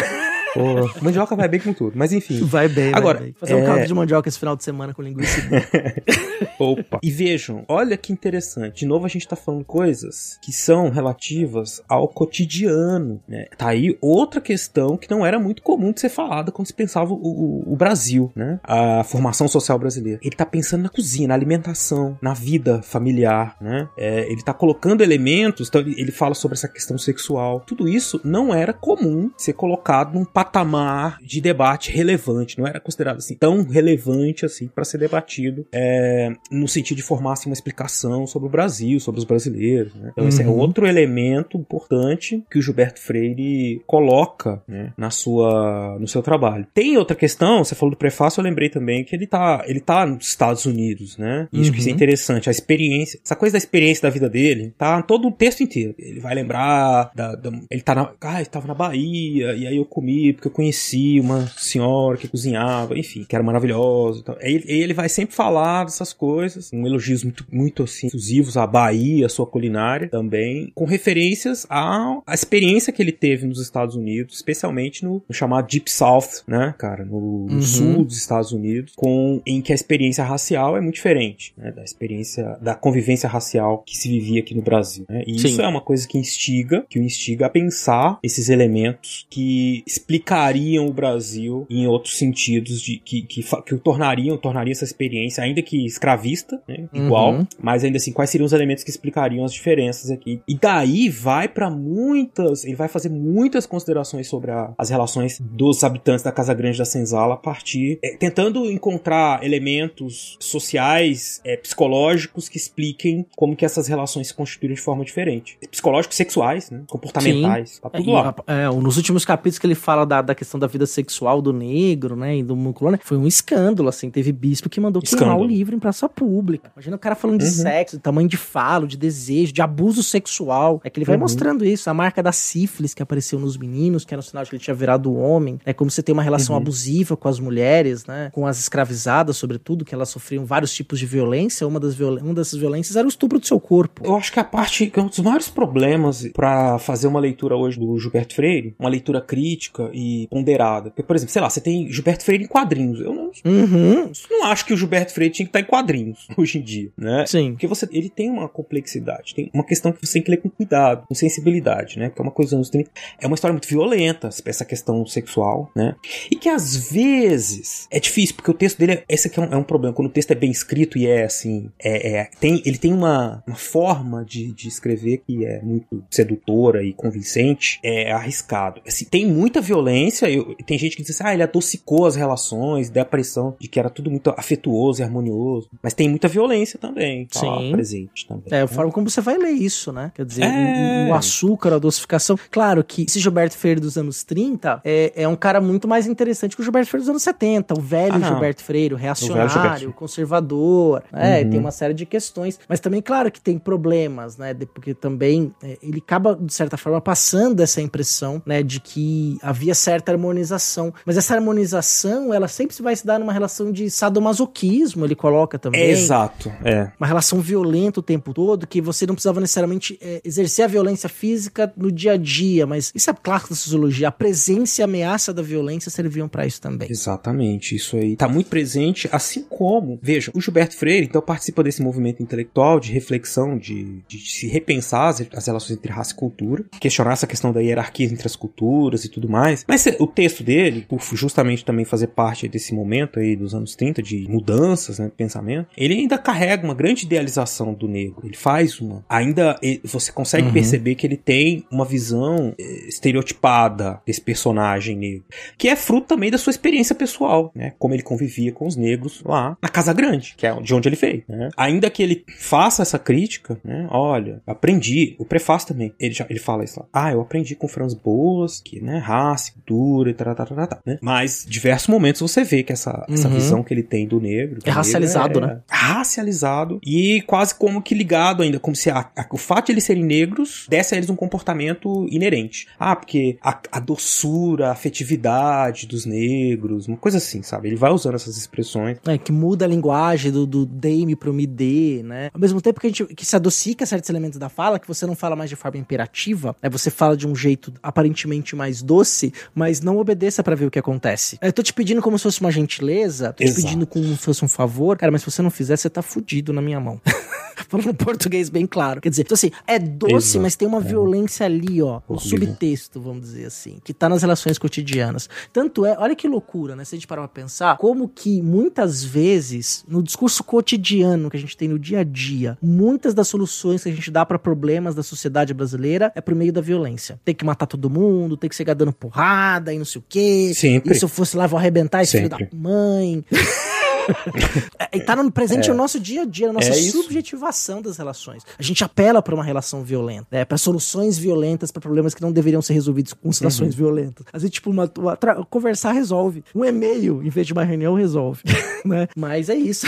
Pô, mandioca vai bem com tudo, mas enfim. Vai bem, vai Agora, bem. Fazer um é- caldo de mandioca esse final de semana com linguiça. Opa. E vejam, olha que interessante. De novo a gente tá falando coisas que são relativas ao cotidiano, né? Tá aí outra questão que não era muito comum de ser falada quando se pensava o, o- o Brasil, né? A formação social brasileira. Ele tá pensando na cozinha, na alimentação, na vida familiar, né? É, ele tá colocando elementos, então ele, ele fala sobre essa questão sexual. Tudo isso não era comum ser colocado num patamar de debate relevante, não era considerado assim tão relevante assim para ser debatido é, no sentido de formar assim, uma explicação sobre o Brasil, sobre os brasileiros. Né? Então esse é Uhum. outro elemento importante que o Gilberto Freire coloca né, na sua, no seu trabalho. Tem outra questão, você falou do prefácio, eu lembrei também que ele tá, ele tá nos Estados Unidos, né? E que isso é Uhum. interessante, a experiência, essa coisa da experiência da vida dele, tá todo o texto inteiro. Ele vai lembrar da, da- ele tá na, ah, ele tava na Bahia e aí eu comi porque eu conheci uma senhora que cozinhava, enfim, que era maravilhosa. e. Aí, ele- ele vai sempre falar dessas coisas com elogios muito, muito assim, exclusivos à Bahia, à sua culinária também, com referências à, à experiência que ele teve nos Estados Unidos, especialmente no, no chamado Deep South, né, cara, no, no Uhum. sul dos Estados Unidos, com em que a experiência racial é muito diferente, né, da experiência da convivência racial que se vivia aqui no Brasil, né? E Sim. isso é uma coisa que instiga, que o instiga a pensar esses elementos que explicariam o Brasil em outros sentidos de que que, que o tornariam, tornaria essa experiência ainda que escravista, né, igual, Uhum. mas ainda assim quais seriam os elementos que explicariam as diferenças aqui. E daí vai pra muitas, ele vai fazer muitas considerações sobre a- as relações dos habitantes da Casa Grande da Senzala a partir é, tentando encontrar elementos sociais, é, psicológicos que expliquem como que essas relações se constituíram de forma diferente. Psicológicos, sexuais, né, comportamentais, tá tudo É, lá. e, é, nos últimos capítulos que ele fala da, da questão da vida sexual do negro, né, e do muculano, foi um escândalo, assim, teve bispo que mandou queimar Escândalo. o livro em praça pública. Imagina o cara falando de Uhum. sexo, de tamanho de falo, de desejo, de abuso sexual. É que ele vai Uhum. mostrando isso, a marca da sífilis que apareceu nos meninos, que era um sinal de que ele tinha virado homem. É como você tem uma relação Uhum. abusiva com as mulheres, né, com as escravizadas, sobretudo, que elas sofriam vários tipos de violência. Uma das, violen uma dessas violências era o estupro do seu corpo. Eu acho que a parte que é um dos maiores problemas pra fazer uma leitura hoje do Gilberto Freire, uma leitura crítica e ponderada. Porque, por exemplo, sei lá, você tem Gilberto Freire em quadrinhos. Eu não, Uhum. não acho que o Gilberto Freire tinha que estar em quadrinhos hoje em dia, né? Sim. Porque você, ele tem uma complexidade, tem uma questão que você tem que ler com cuidado, com sensibilidade, né? Porque é uma coisa dos anos 30. É uma história muito violenta, essa questão sexual, né? E que às vezes é difícil, porque o texto dele, é, esse aqui é um, é um problema. Quando o texto é bem escrito e é assim, é, é- tem, ele tem uma, uma forma de, de escrever que é muito sedutora e convincente, é arriscado. Assim, tem muita violência, eu- tem gente que diz assim, ah, ele adocicou as relações, dá a impressão de que era tudo muito afetuoso e harmonioso. Mas tem muita violência também, tá Sim. presente também. É, a né? forma como você vai ler isso, né? Quer dizer, É. o, o açúcar, a dosificação. Claro que esse Gilberto Freire dos anos 30 é, é um cara muito mais interessante que o Gilberto Freire dos anos 70. O velho Ah. Gilberto Freire, o Gilberto reacionário, o conservador. É, Uhum. tem uma série de questões. Mas também, claro que tem problemas, né? Porque também é, ele acaba, de certa forma, passando essa impressão, né? De que havia certa harmonização. Mas essa harmonização, ela sempre vai se dar numa relação de sadomasoquismo, ele coloca também É exato, é. uma relação violenta o tempo todo, que você não precisava necessariamente é, exercer a violência física no dia a dia, mas isso é clássico da sociologia. A presença e a ameaça da violência serviam pra isso também. Exatamente, isso aí tá muito presente, assim como, veja, o Gilberto Freire, então, participa desse movimento intelectual de reflexão, de, de se repensar as, as relações entre raça e cultura, questionar essa questão da hierarquia entre as culturas e tudo mais. Mas o texto dele, por justamente também fazer parte desse momento aí dos anos 30, de mudanças, né, de pensamento, ele ainda carrega uma grande idealização do negro. Ele faz uma. Ainda você consegue Uhum. perceber que ele tem uma visão eh, estereotipada desse personagem negro que é fruto também da sua experiência pessoal, né? Como ele convivia com os negros lá na Casa Grande, que é de onde ele veio, né? Ainda que ele faça essa crítica, né? Olha, aprendi, o prefácio também, ele já ele fala isso lá. Ah, eu aprendi com Franz Boas, que, né, raça, cultura e tal, tal, tal, tal, né? Mas diversos momentos você vê que essa, essa Uhum. visão que ele tem do negro, É racializado, negro né? Racializado e quase como que ligado ainda, como se a- a- o fato de eles serem negros desse a eles um comportamento inerente. Ah, porque a, a doçura, a afetividade dos negros, uma coisa assim, sabe? Ele vai usando essas expressões. É, que muda a linguagem do, do dei-me pro me dê, né? Ao mesmo tempo que a gente que se adocica certos elementos da fala, que você não fala mais de forma imperativa, né? Você fala de um jeito aparentemente mais doce, mas não obedeça pra ver o que acontece. Eu tô te pedindo como se fosse uma gentileza, tô te Exato. pedindo como se fosse um favor, cara, mas se você não fizer, você tá fudido na minha mão. Falando português bem claro. Quer dizer, então assim, é doce, Exato. mas tem uma violência ali, ó, Horrível. subtexto, vamos dizer assim, que tá nas relações cotidianas. Tanto é, olha que loucura, né? Se a gente parar pra pensar, como que muitas vezes, no discurso cotidiano que a gente tem no dia a dia, muitas das soluções que a gente dá pra problemas da sociedade brasileira é por meio da violência. Tem que matar todo mundo, tem que chegar dando porrada e não sei o quê. Sempre. E se eu fosse lá, vou arrebentar esse filho da Sempre. mãe. É, tá no presente É. no nosso dia a dia, na nossa É isso. subjetivação das relações. A gente apela pra uma relação violenta, né? para soluções violentas pra problemas que não deveriam ser resolvidos com situações Uhum. violentas. Às vezes, tipo, uma, uma- conversar resolve. Um e-mail, em vez de uma reunião, resolve. né? Mas é isso.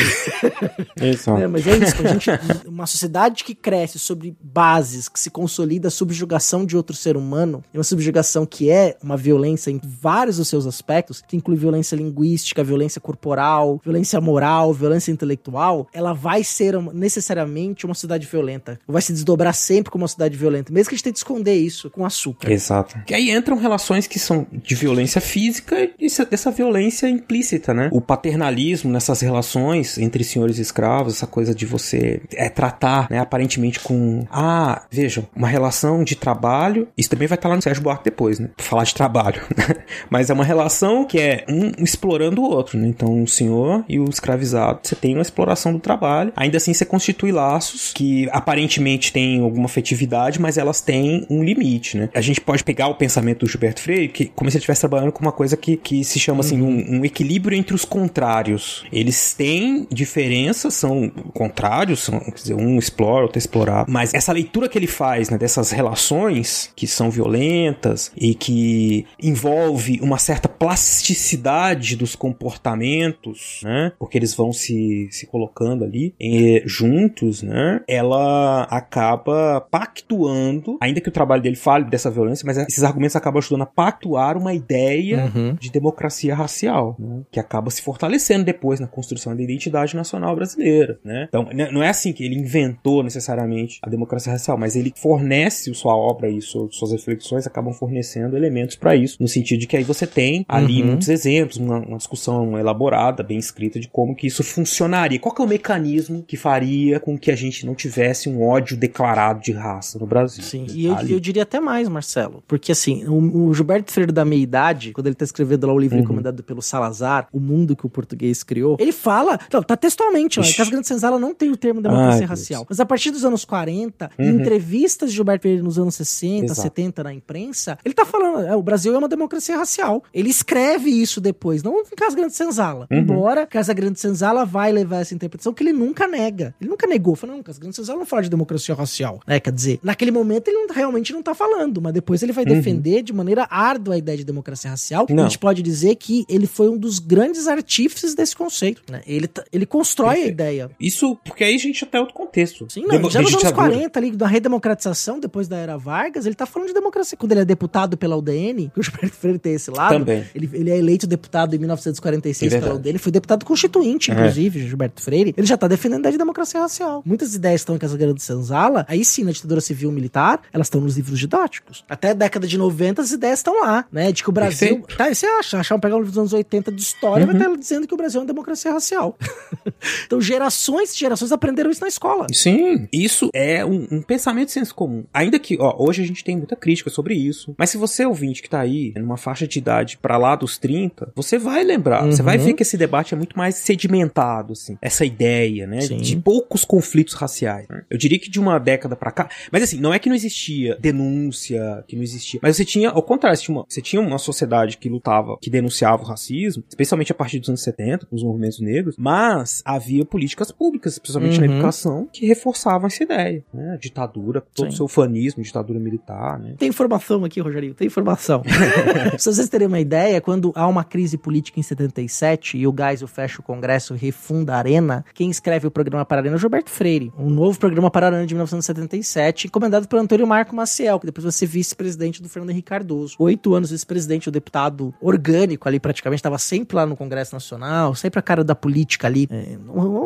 Exato. É, mas é isso. A gente, uma sociedade que cresce sobre bases, que se consolida a subjugação de outro ser humano, e uma subjugação que é uma violência em vários dos seus aspectos, que inclui violência linguística, violência corporal, violência violência moral, violência intelectual, ela vai ser uma, necessariamente uma sociedade violenta. Vai se desdobrar sempre como uma sociedade violenta, mesmo que a gente tente esconder isso com açúcar. Exato. E aí entram relações que são de violência física e dessa violência implícita, né? O paternalismo nessas relações entre senhores e escravos, essa coisa de você é, tratar, né, aparentemente com. Ah, vejam, uma relação de trabalho. Isso também vai estar lá no Sérgio Buarque depois, né? Falar de trabalho. Mas é uma relação que é um explorando o outro, né? Então, o senhor e o escravizado, você tem uma exploração do trabalho. Ainda assim, você constitui laços que aparentemente têm alguma afetividade, mas elas têm um limite, né? A gente pode pegar o pensamento do Gilberto Freire, que como se ele estivesse trabalhando com uma coisa que, que se chama assim, um, um equilíbrio entre os contrários. Eles têm diferenças, são contrários, são, quer dizer, um explora, outro explorar. Mas essa leitura que ele faz, né, dessas relações que são violentas e que envolve uma certa plasticidade dos comportamentos, né? Porque eles vão se, se colocando ali em, juntos, né? Ela acaba pactuando, ainda que o trabalho dele fale dessa violência, mas esses argumentos acabam ajudando a pactuar uma ideia uhum. de democracia racial, né? que acaba se fortalecendo depois na construção da identidade nacional brasileira, né? Então, não é assim que ele inventou necessariamente a democracia racial, mas ele fornece sua obra e suas reflexões acabam fornecendo elementos para isso, no sentido de que aí você tem ali uhum. muitos exemplos, uma, uma, discussão elaborada, bem escrita de como que isso funcionaria. Qual que é o mecanismo que faria com que a gente não tivesse um ódio declarado de raça no Brasil? Sim, e eu, eu, diria até mais, Marcelo, porque assim, o, o Gilberto Freire da meia-idade, quando ele tá escrevendo lá o livro uhum. recomendado pelo Salazar, O Mundo que o Português Criou, ele fala, não, tá textualmente, ó, que as grandes senzalas não tem o termo democracia Ai, racial, mas a partir dos anos 40, uhum. em entrevistas de Gilberto Freire nos anos 60, Exato. 70 na imprensa, ele tá falando, é, o Brasil é uma democracia racial. Ele escreve isso depois, não em Casa Grande Senzala. Uhum. Embora Casa Grande Senzala vai levar essa interpretação que ele nunca nega. Ele nunca negou, falou, não, Casa Grande Senzala não fala de democracia racial, né? Quer dizer, naquele momento ele não, realmente não tá falando, mas depois ele vai uhum. defender de maneira árdua a ideia de democracia racial. Não. A gente pode dizer que ele foi um dos grandes artífices desse conceito, né? Ele, ele constrói Perfeito. a ideia. Isso, porque aí a gente até outro contexto. Sim, não, Demo já nos anos 40 ali, da redemocratização, depois da era Vargas, ele tá falando de democracia. Quando ele é deputado pela UDN, que o Gilberto Freire tem esse lado, Também. Ele, ele é eleito deputado em 1946 é pela UDN, ele foi deputado constituinte, inclusive, é. Gilberto Freire. Ele já tá defendendo a ideia de democracia racial. Muitas ideias estão em Casa Grande de Senzala, aí sim, na ditadura civil militar, elas estão nos livros didáticos. Até a década de 90 as ideias estão lá, né? De que o Brasil. Tá, você acha? Achar pegar um livro dos anos 80 de história, uhum. vai estar dizendo que o Brasil é uma democracia racial. então, gerações e gerações aprenderam isso na escola. Sim, isso é um, um, pensamento de senso comum. Ainda que, ó, hoje a gente tem muita crítica sobre isso. Mas se você ouvinte que tá aí, numa faixa de idade para lá dos 30, você vai lembrar. Uhum. Você vai ver que esse debate é muito mais sedimentado, assim. Essa ideia, né? Sim. De poucos conflitos raciais. Né? Eu diria que de uma década para cá. Mas assim, não é que não existia denúncia, que não existia. Mas você tinha, ao contrário, você tinha uma, você tinha uma sociedade que lutava, que denunciava o racismo, especialmente a partir dos anos 70, com os movimentos negros, mas havia políticas públicas, principalmente uhum. na educação, que reforçavam essa ideia, né? A ditadura, todo o seu fanismo, ditadura militar, né? Tem informação aqui, Rogerinho, tem informação. Se vocês terem uma ideia, quando há uma crise política em 77 e o Geisel fecha o Congresso refunda a Arena, quem escreve o programa para a Arena é o Gilberto Freire, um novo programa para a Arena de 1977, encomendado por Antônio Marco Maciel, que depois vai ser vice-presidente do Fernando Henrique Cardoso. Oito anos vice-presidente, o deputado orgânico ali, praticamente, estava sempre lá no Congresso Nacional, sempre a cara da política ali. É,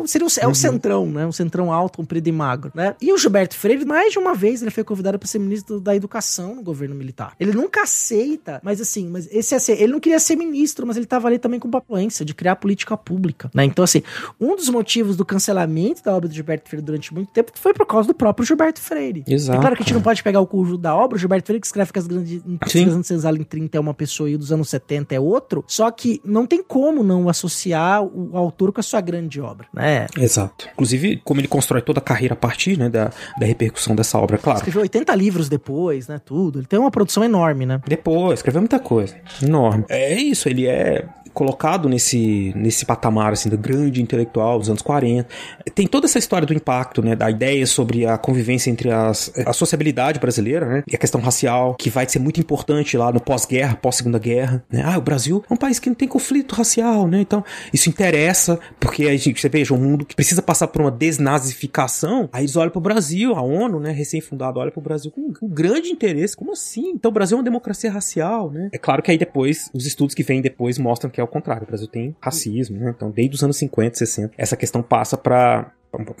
seria um, é um uhum. centrão, né? Um centrão alto, comprido e magro, né? E o Gilberto Freire, mais de uma vez, ele foi convidado para ser ministro da Educação no governo militar. Ele nunca aceita, mas assim, mas esse ser, ele não queria ser ministro, mas ele estava ali também com influência de criar política pública, né? Então, assim, um dos motivos do cancelamento da obra do Gilberto Freire durante muito tempo foi por causa do próprio Gilberto Freire. Exato. É claro que a gente não pode pegar o conjunto da obra, o Gilberto Freire que escreve que as grandes, grandes senzala em 30 é uma pessoa e o dos anos 70 é outro, só que não tem como não associar o autor com a sua grande obra, né? Exato. Inclusive, como ele constrói toda a carreira a partir, né, da, da repercussão dessa obra, claro. Escreveu 80 livros depois, né, tudo. Ele tem uma produção enorme, né? Depois, escreveu muita coisa. Enorme. É isso, ele é colocado nesse, nesse patamar, assim, do grande intelectual dos anos 40. Tem toda essa história do impacto, né, da ideia sobre a convivência entre as, a sociabilidade brasileira, né, e a questão racial, que vai ser muito importante lá no pós-guerra, pós-segunda guerra, né, ah, o Brasil é um país que não tem conflito racial, né, então isso interessa, porque a gente, você veja, um mundo que precisa passar por uma desnazificação, aí eles olham pro Brasil, a ONU, né, recém-fundado, olha pro Brasil com um grande interesse, como assim? Então o Brasil é uma democracia racial, né? É claro que aí depois os estudos que vêm depois mostram que é o contrário. O Brasil tem racismo, né? Então, desde os anos 50, 60, essa questão passa para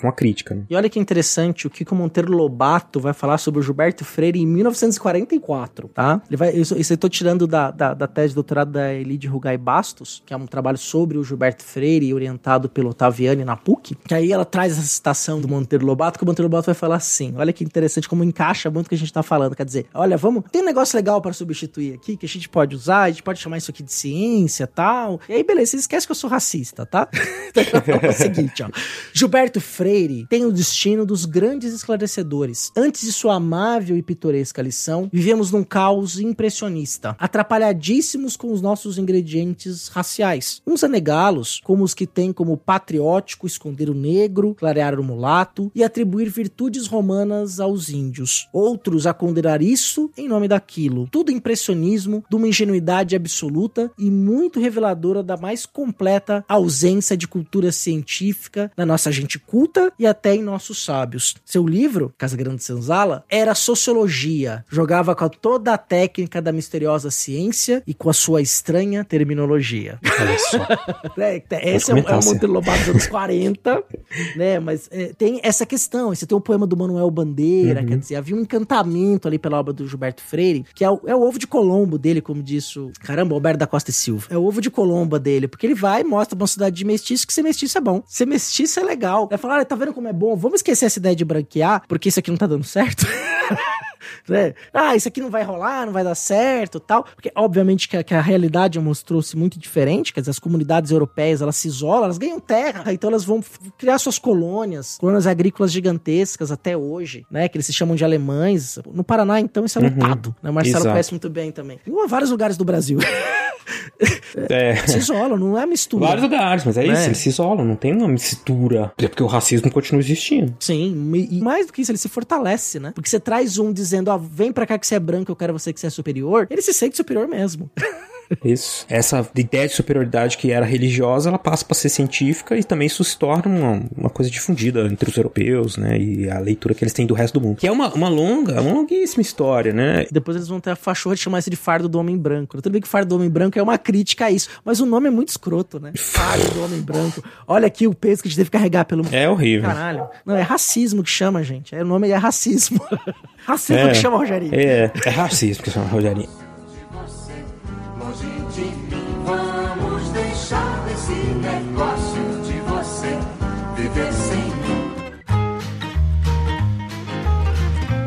uma crítica. Né? E olha que interessante, o Kiko Monteiro Lobato vai falar sobre o Gilberto Freire em 1944, tá? Ele vai, isso, eu tô tirando da, da, da, tese de doutorado da Elide Rugai Bastos, que é um trabalho sobre o Gilberto Freire, orientado pelo Otaviani na PUC, que aí ela traz essa citação do Monteiro Lobato, que o Monteiro Lobato vai falar assim, olha que interessante como encaixa muito o que a gente tá falando, quer dizer, olha, vamos, tem um negócio legal para substituir aqui, que a gente pode usar, a gente pode chamar isso aqui de ciência tal, e aí beleza, você esquece que eu sou racista, tá? então, é o seguinte, ó, Gilberto Freire tem o destino dos grandes esclarecedores. Antes de sua amável e pitoresca lição, vivemos num caos impressionista, atrapalhadíssimos com os nossos ingredientes raciais. Uns a negá-los, como os que têm como patriótico esconder o negro, clarear o mulato e atribuir virtudes romanas aos índios. Outros a condenar isso em nome daquilo. Tudo impressionismo, de uma ingenuidade absoluta e muito reveladora da mais completa ausência de cultura científica na nossa gente culta e até em nossos sábios. Seu livro, Casa Grande Senzala, era sociologia, jogava com toda a técnica da misteriosa ciência e com a sua estranha terminologia. Olha só. é, esse é, é o Monteiro Lobato dos anos 40, né? Mas é, tem essa questão. Você tem o poema do Manuel Bandeira, uhum. quer dizer, havia um encantamento ali pela obra do Gilberto Freire, que é o, é o ovo de Colombo dele, como disse o. Caramba, Alberto da Costa e Silva. É o ovo de Colombo dele, porque ele vai e mostra uma cidade de mestiço que ser mestiço é bom. Ser mestiço é legal. É falar, olha, tá vendo como é bom? Vamos esquecer essa ideia de branquear, porque isso aqui não tá dando certo. né? Ah, isso aqui não vai rolar, não vai dar certo tal. Porque, obviamente, que a, que a realidade mostrou-se muito diferente. Quer dizer, as comunidades europeias, elas se isolam, elas ganham terra, então elas vão criar suas colônias, colônias agrícolas gigantescas até hoje, né? Que eles se chamam de alemães. No Paraná, então, isso é lotado. Uhum. Né? O Marcelo Exato. conhece muito bem também. Em vários lugares do Brasil. É. Se isolam, não é mistura. Vários lugares, mas é isso, é. eles se isolam, não tem uma mistura. É porque o racismo continua existindo. Sim, e mais do que isso, ele se fortalece, né? Porque você traz um dizendo, ó, vem pra cá que você é branco, eu quero você que você é superior, ele se sente superior mesmo. Isso. Essa ideia de superioridade que era religiosa, ela passa para ser científica e também isso se torna uma, uma coisa difundida entre os europeus, né? E a leitura que eles têm do resto do mundo. Que é uma, uma longa, uma longuíssima história, né? Depois eles vão ter a fachorra de chamar isso de fardo do homem branco. Tudo bem que fardo do homem branco é uma crítica a isso, mas o nome é muito escroto, né? Fardo do homem branco. Olha aqui o peso que a gente teve que carregar pelo. É horrível. Caralho. Não, é racismo que chama, gente. É, o nome é racismo. racismo é, que chama Rogerinho. É, é racismo que chama Rogerinho.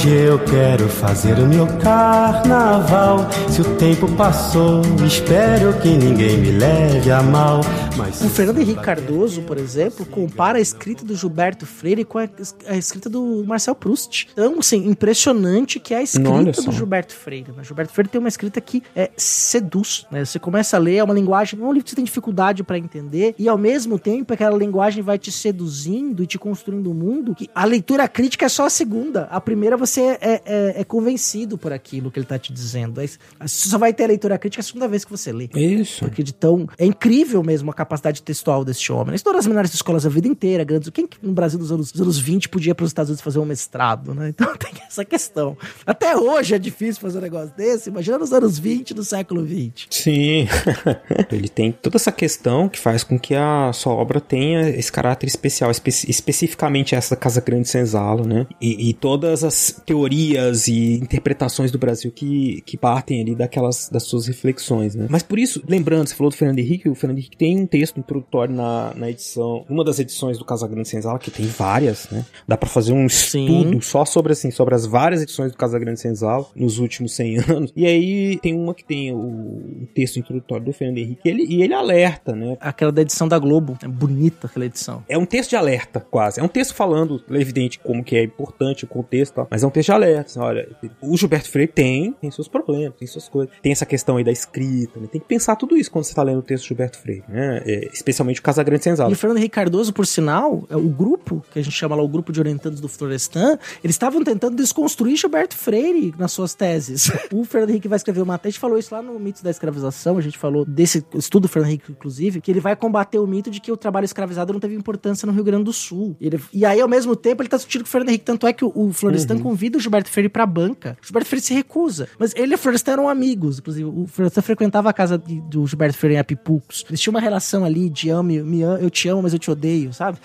Hoje eu quero fazer o meu carnaval. Se o tempo passou, espero que ninguém me leve a mal. Mas o Fernando Henrique Cardoso, por exemplo, compara a escrita do Gilberto Freire com a, a escrita do Marcel Proust. Então, assim, impressionante que é a escrita do Gilberto Freire. Né? Gilberto Freire tem uma escrita que é, seduz, né? Você começa a ler, é uma linguagem, é um livro que você tem dificuldade para entender, e ao mesmo tempo aquela linguagem vai te seduzindo e te construindo um mundo que a leitura crítica é só a segunda. A primeira você você é, é, é convencido por aquilo que ele tá te dizendo. Você só vai ter a leitura crítica a segunda vez que você lê. Isso. Porque de tão. É incrível mesmo a capacidade textual desse homem. Ele estudou nas melhores escolas a vida inteira, grandes. Quem que no Brasil dos anos, dos anos 20 podia para os Estados Unidos fazer um mestrado, né? Então tem essa questão. Até hoje é difícil fazer um negócio desse. Imagina nos anos 20 do século 20. Sim. ele tem toda essa questão que faz com que a sua obra tenha esse caráter especial, espe especificamente essa Casa Grande Senzala, né? E, e, todas as teorias e interpretações do Brasil que, que partem ali daquelas das suas reflexões, né? Mas por isso, lembrando, você falou do Fernando Henrique, o Fernando Henrique tem um texto introdutório na, na edição, uma das edições do Casa Grande Senzala, que tem várias, né? Dá para fazer um Sim. estudo só sobre assim, sobre as várias edições do Casa Grande Senzala nos últimos 100 anos. E aí tem uma que tem o, o texto introdutório do Fernando Henrique, ele, e ele alerta, né? Aquela da edição da Globo. É bonita aquela edição. É um texto de alerta, quase. É um texto falando, é evidente, como que é importante o contexto, tal, mas é um texto de alerta. Assim, olha, o Gilberto Freire tem, tem seus problemas, tem suas coisas. Tem essa questão aí da escrita, né? Tem que pensar tudo isso quando você tá lendo o texto do Gilberto Freire, né? É, especialmente o Casagrande Senzala. E o Fernando Henrique Cardoso, por sinal, é o grupo, que a gente chama lá o grupo de orientandos do Florestan, eles estavam tentando desconstruir Gilberto Freire nas suas teses. o Fernando Henrique vai escrever uma tese, a gente falou isso lá no Mitos da Escravização, a gente falou desse estudo do Fernando Henrique, inclusive, que ele vai combater o mito de que o trabalho escravizado não teve importância no Rio Grande do Sul. E, ele- e aí, ao mesmo tempo, ele tá discutindo com o Fernando Henrique, tanto é que o, o Florestan convida o Gilberto Freire pra banca. O Gilberto Freire se recusa. Mas ele e o Florestan eram amigos, inclusive. O Florestan frequentava a casa de- do Gilberto Freire em Apipucos. Eles tinham uma relação ali de amo, me amo, eu te amo, mas eu te odeio, sabe?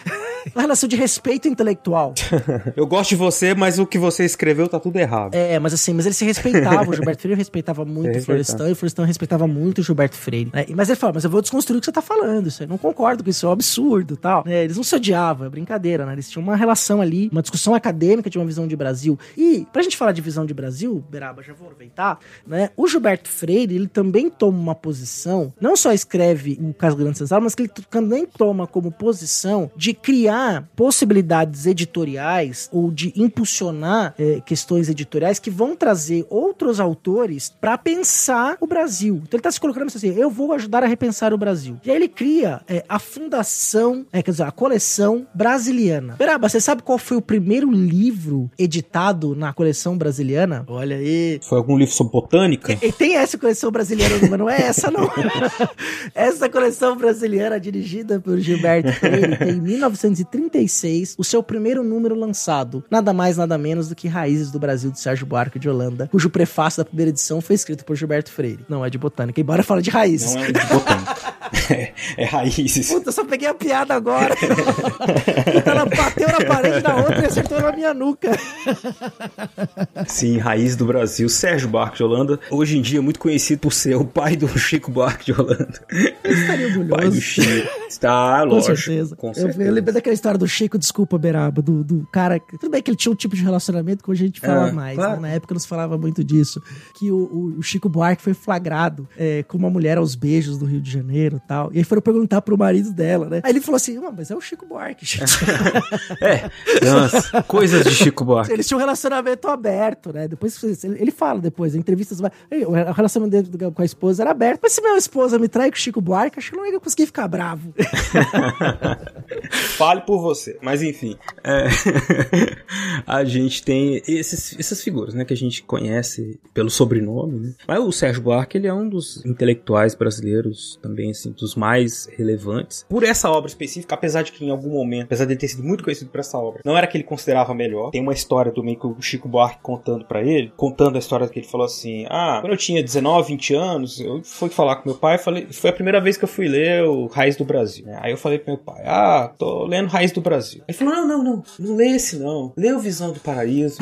Uma relação de respeito intelectual. Eu gosto de você, mas o que você escreveu tá tudo errado. É, mas assim, mas ele se respeitava. O Gilberto Freire respeitava muito É o Florestan e o Florestan respeitava muito o Gilberto Freire. né? Mas ele fala, mas eu vou desconstruir o que você tá falando. Isso aí, não concordo com isso, é um absurdo tal. É, eles não se odiavam, é brincadeira, né? Eles tinham uma relação ali, uma discussão acadêmica de uma visão de Brasil. E, pra gente falar de visão de Brasil, Beraba, já vou aproveitar, né? O Gilberto Freire, ele também toma uma posição, não só escreve o Caso Grande Senzala, mas que ele também toma como posição de criar possibilidades editoriais ou de impulsionar eh, questões editoriais que vão trazer outros autores para pensar o Brasil. Então ele tá se colocando assim, eu vou ajudar a repensar o Brasil. E aí ele cria eh, a fundação, eh, quer dizer, a coleção brasiliana. Beraba, você sabe qual foi o primeiro livro editado na coleção brasiliana? Olha aí. Foi algum livro sobre botânica? E tem essa coleção brasileira, mas não é essa, não. essa coleção brasileira, dirigida por Gilberto Freire, tem em 1936 o seu primeiro número lançado. Nada mais, nada menos do que Raízes do Brasil, de Sérgio Buarque de Holanda, cujo prefácio da primeira edição foi escrito por Gilberto Freire. Não é de botânica, embora fale de raízes. Não é de botânica. é, é raízes. Puta, eu só peguei a piada agora. Puta, ela bateu na parede da outra e acertou na minha nuca. Sim, raiz do Brasil. Sérgio Buarque de Holanda, hoje em dia muito conhecido por ser o pai do Chico Buarque de Holanda. Eu estaria orgulhoso. Pai do Chico. Está, lógico. certeza. Com Eu, certeza. eu lembrei daquela história do Chico, desculpa, Beraba, do, do cara. que- Tudo bem que ele tinha um tipo de relacionamento que hoje a gente fala É, mais. claro. né? Na época não se falava muito disso. Que o, o- o Chico Buarque foi flagrado é, com uma mulher aos beijos do Rio de Janeiro e tal. E aí foram perguntar pro marido dela, né? Aí ele falou assim: mas é o Chico Buarque, gente. É, coisas de Chico Buarque. Eles tinham um relacionamento aberto, né? Depois ele, fala depois, em entrevistas, vai, "Ei, o relacionamento dele com a esposa era aberto. Mas se minha esposa me trai com o Chico Buarque, acho que eu não ia conseguir ficar bravo. Fale por você. Mas enfim, é, a gente tem esses, essas figuras, né, que a gente conhece pelo sobrenome, né? Mas o Sérgio Buarque, ele é um dos intelectuais brasileiros também, assim, dos mais relevantes. Por essa obra específica, apesar de que em algum momento, apesar de ele ter sido muito conhecido por essa obra, não era que ele considerava melhor. Tem uma história também que o Chico Buarque contando pra ele, contando a história que ele falou assim: "Ah, quando eu tinha 19, 20 anos, eu fui falar com meu pai, falei, foi a primeira vez que eu fui ler o Raiz do Brasil". né? Aí eu falei pro meu pai: "Ah, tô lendo Raiz do Brasil". Ele falou: "Não, não, não, não lê esse não. Lê o Visão do Paraíso".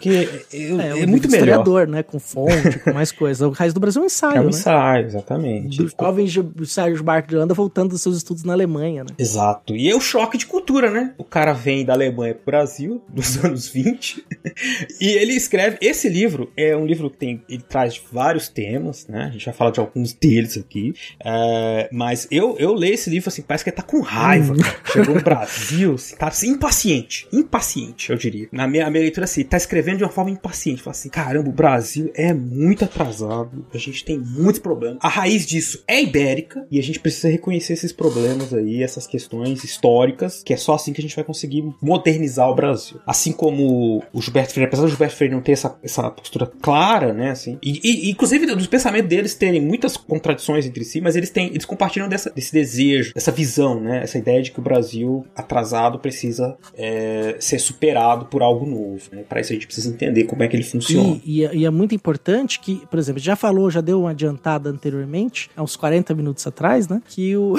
Que eu- é, um muito melhor. historiador, né? Com fonte, com mais coisa. O Raiz do Brasil é um ensaio, É um né? ensaio, exatamente. Do jovem Sérgio Buarque de Holanda voltando dos seus estudos na Alemanha, né? Exato. E é o choque de cultura, né? O cara vem da Alemanha pro Brasil, dos anos 20, e ele escreve. Esse livro é um livro que tem. Ele traz vários temas, né? A gente vai falar de alguns deles aqui. É, mas eu, eu leio esse livro assim, parece que ele tá com raiva. cara. Chegou no Brasil, assim, tá assim, impaciente. Impaciente, eu diria. Na minha, minha leitura assim, tá escrevendo escrevendo de uma forma impaciente. Fala assim: caramba, o Brasil é muito atrasado, a gente tem muitos problemas. A raiz disso é ibérica e a gente precisa reconhecer esses problemas aí, essas questões históricas, que é só assim que a gente vai conseguir modernizar o Brasil. Assim como o Gilberto Freire, apesar do Gilberto Freire não ter essa, essa postura clara, né, assim, e, e inclusive dos pensamentos deles terem muitas contradições entre si, mas eles têm, eles compartilham dessa, desse desejo, dessa visão, né, essa ideia de que o Brasil atrasado precisa é, ser superado por algo novo. Né? Para isso a gente precisa entender como é que ele funciona. E, e, é, e, é muito importante que, por exemplo, já falou, já deu uma adiantada anteriormente, há uns 40 minutos atrás, né? Que o,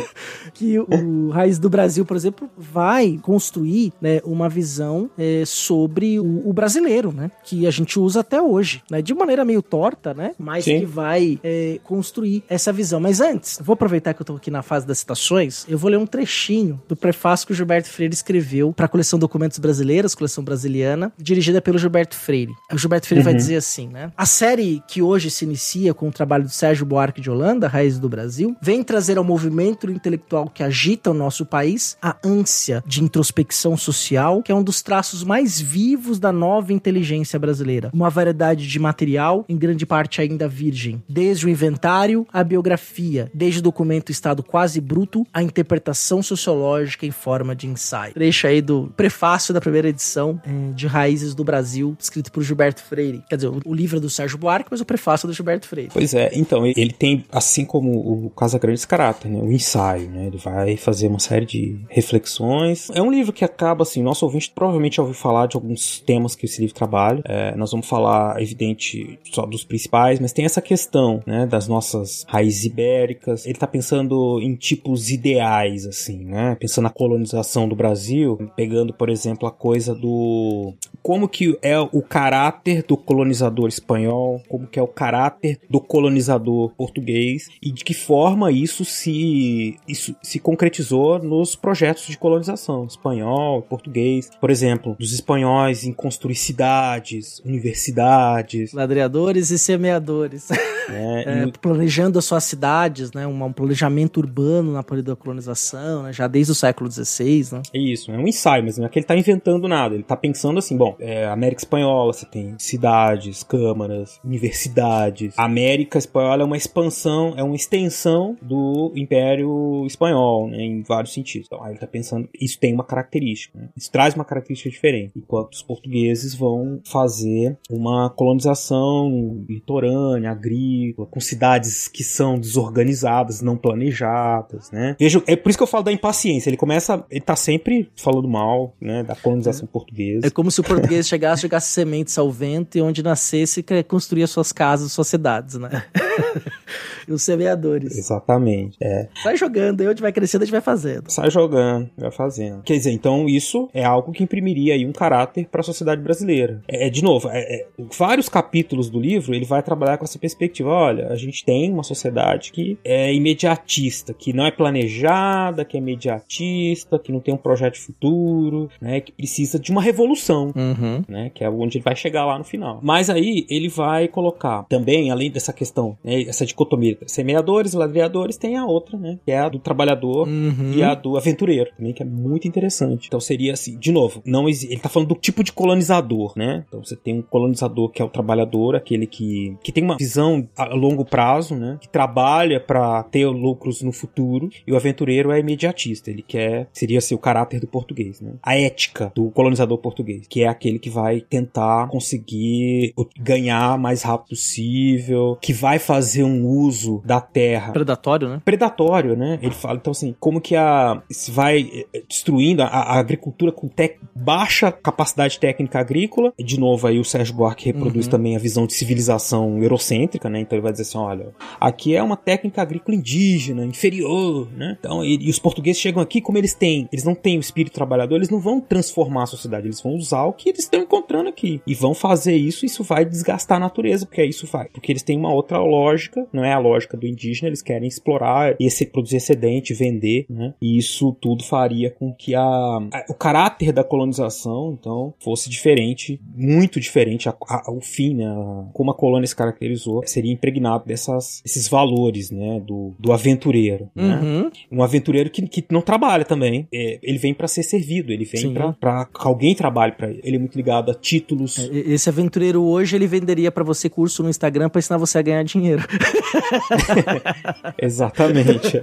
que o Raiz do Brasil, por exemplo, vai construir né, uma visão é, sobre o, o, brasileiro, né? Que a gente usa até hoje, né? De maneira meio torta, né? Mas Sim. que vai é, construir essa visão. Mas antes, vou aproveitar que eu tô aqui na fase das citações, eu vou ler um trechinho do prefácio que o Gilberto Freire escreveu para a coleção Documentos Brasileiros, coleção brasiliana, dirigida pelo Gilberto Freire. O Gilberto Freire uhum. vai dizer assim, né? A série que hoje se inicia com o trabalho do Sérgio Buarque de Holanda, Raiz do Brasil, vem trazer ao movimento intelectual que agita o nosso país a ânsia de introspecção social, que é um dos traços mais vivos da nova inteligência brasileira. Uma variedade de material, em grande parte ainda virgem, desde o inventário à biografia, desde o documento estado quase bruto à interpretação sociológica em forma de ensaio. Trecho aí do prefácio da primeira edição é, de Raízes do Brasil, escrito por Gilberto Freire. Quer dizer, o livro é do Sérgio Buarque, mas o prefácio é do Gilberto Freire. Pois é, então, ele tem, assim como o Casa Grande, esse caráter, né? O ensaio, né? Ele vai fazer uma série de reflexões. É um livro que acaba, assim, nosso ouvinte provavelmente já ouviu falar de alguns temas que esse livro trabalha. É, nós vamos falar, evidente, só dos principais, mas tem essa questão, né? Das nossas raízes ibéricas. Ele tá pensando em tipos ideais, assim, né? Pensando na colonização do Brasil, pegando, por exemplo, a coisa do como que é o caráter do colonizador espanhol, como que é o caráter do colonizador português e de que forma isso se isso se concretizou nos projetos de colonização espanhol, português, por exemplo, dos espanhóis em construir cidades, universidades, ladreadores e semeadores, é, é, e... planejando as suas cidades, né, um, planejamento urbano na da colonização, né, já desde o século XVI, né? É isso, é um ensaio, mas não é que ele está inventando nada, ele está pensando assim, bom, é, América Espanhola, você tem cidades, câmaras, universidades. A América Espanhola é uma expansão, é uma extensão do Império Espanhol, né, em vários sentidos. Então, aí ele está pensando, isso tem uma característica, né? isso traz uma característica diferente, enquanto os portugueses vão fazer uma colonização litorânea, agrícola, com cidades que são desorganizadas, não planejadas, né? Veja, é por isso que eu falo da impaciência. Ele começa, ele tá sempre falando mal, né, da colonização é. portuguesa. É como se o português chegasse, jogasse sementes ao vento e onde nascesse construía suas casas, suas cidades, né? e os semeadores. Exatamente. É. Sai jogando, e onde vai crescendo, a gente vai fazendo. Sai jogando, vai fazendo. Quer dizer, então isso é algo que imprimiria aí um caráter para a sociedade brasileira. É, é de novo, é, é, vários capítulos do livro ele vai trabalhar com essa perspectiva. Olha, a gente tem uma sociedade que é imediatista, que não é planejada, que é imediatista, que não tem um projeto futuro, né, que precisa de uma revolução, uhum. Né, que é onde ele vai chegar lá no final. Mas aí ele vai colocar também, além dessa questão, né, essa dicotomia semeadores, ladreadores, tem a outra, né, que é a do trabalhador uhum. e a do aventureiro, também que é muito interessante. Então seria assim, de novo, não ele tá falando do tipo de colonizador, né? Então você tem um colonizador que é o trabalhador, aquele que, que tem uma visão a longo prazo, né, que trabalha para ter lucros no futuro, e o aventureiro é imediatista, ele quer seria assim, o caráter do português, né? A ética do colonizador português, que é aquele que vai tentar conseguir ganhar mais rápido possível, que vai fazer um uso da terra. Predatório, né? Predatório, né? Ele fala, então assim, como que a se vai eh, destruindo a, a agricultura com tec, baixa capacidade técnica agrícola. De novo, aí o Sérgio Buarque reproduz uhum. também a visão de civilização eurocêntrica, né? Então ele vai dizer assim, olha, aqui é uma técnica agrícola indígena, inferior, né? Então, e, e os portugueses chegam aqui como eles têm, eles não têm o espírito trabalhador, eles não vão transformar a sociedade, eles vão usar o que eles estão encontrando aqui. E vão fazer isso, isso vai desgastar a natureza, porque é isso vai. Porque eles têm uma outra lógica não é a lógica do indígena, eles querem explorar, esse, produzir excedente, vender, né? E isso tudo faria com que a, a o caráter da colonização, então, fosse diferente, muito diferente, a, a, o fim, né? Como a colônia se caracterizou, seria impregnado dessas, esses valores, né? Do, do aventureiro, né? Uhum. Um aventureiro que, que não trabalha também, é, ele vem para ser servido, ele vem para que alguém trabalhe para ele. Ele é muito ligado a títulos. É, esse aventureiro hoje, ele venderia para você curso no Instagram para ensinar você a ganhar dinheiro. Exatamente.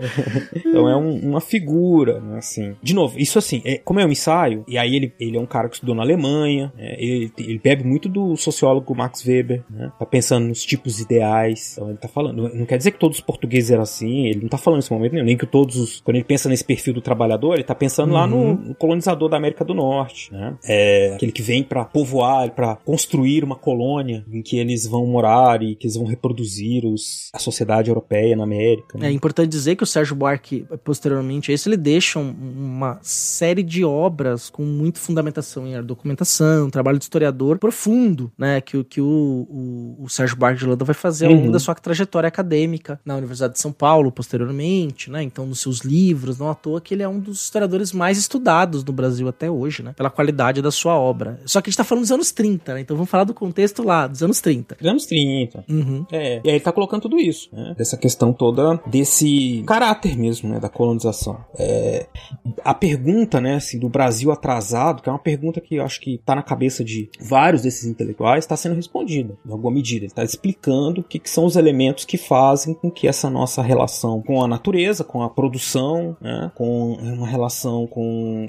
então é um, uma figura, né, assim. De novo, isso assim, é, como é um ensaio, e aí ele, ele é um cara que estudou na Alemanha, né, ele, ele bebe muito do sociólogo Max Weber, né, tá pensando nos tipos ideais, então ele tá falando, não quer dizer que todos os portugueses eram assim, ele não tá falando nesse momento nenhum, nem que todos os, quando ele pensa nesse perfil do trabalhador, ele tá pensando uhum. lá no, no, colonizador da América do Norte, né, é, aquele que vem para povoar, para construir uma colônia em que eles vão morar e que eles vão reproduzir os, a sociedade europeia na América. Né? É importante dizer que o Sérgio Buarque, posteriormente a isso, ele deixa um, uma série de obras com muita fundamentação em documentação, trabalho de historiador profundo, né? Que, que o, o, o Sérgio Buarque de Holanda vai fazer ao longo uhum. da sua trajetória acadêmica na Universidade de São Paulo, posteriormente, né? Então, nos seus livros, não à toa que ele é um dos historiadores mais estudados no Brasil até hoje, né? Pela qualidade da sua obra. Só que a gente tá falando dos anos 30, né? Então vamos falar do contexto lá, dos anos 30. Dos anos 30. Uhum. É. E aí ele tá colocando tudo isso, né? Dessa questão toda desse caráter mesmo, né? Da colonização. É, a pergunta, né, assim, do Brasil atrasado, que é uma pergunta que eu acho que tá na cabeça de vários desses intelectuais, está sendo respondida, em alguma medida. Ele está explicando o que, que, são os elementos que fazem com que essa nossa relação com a natureza, com a produção, né, com uma relação com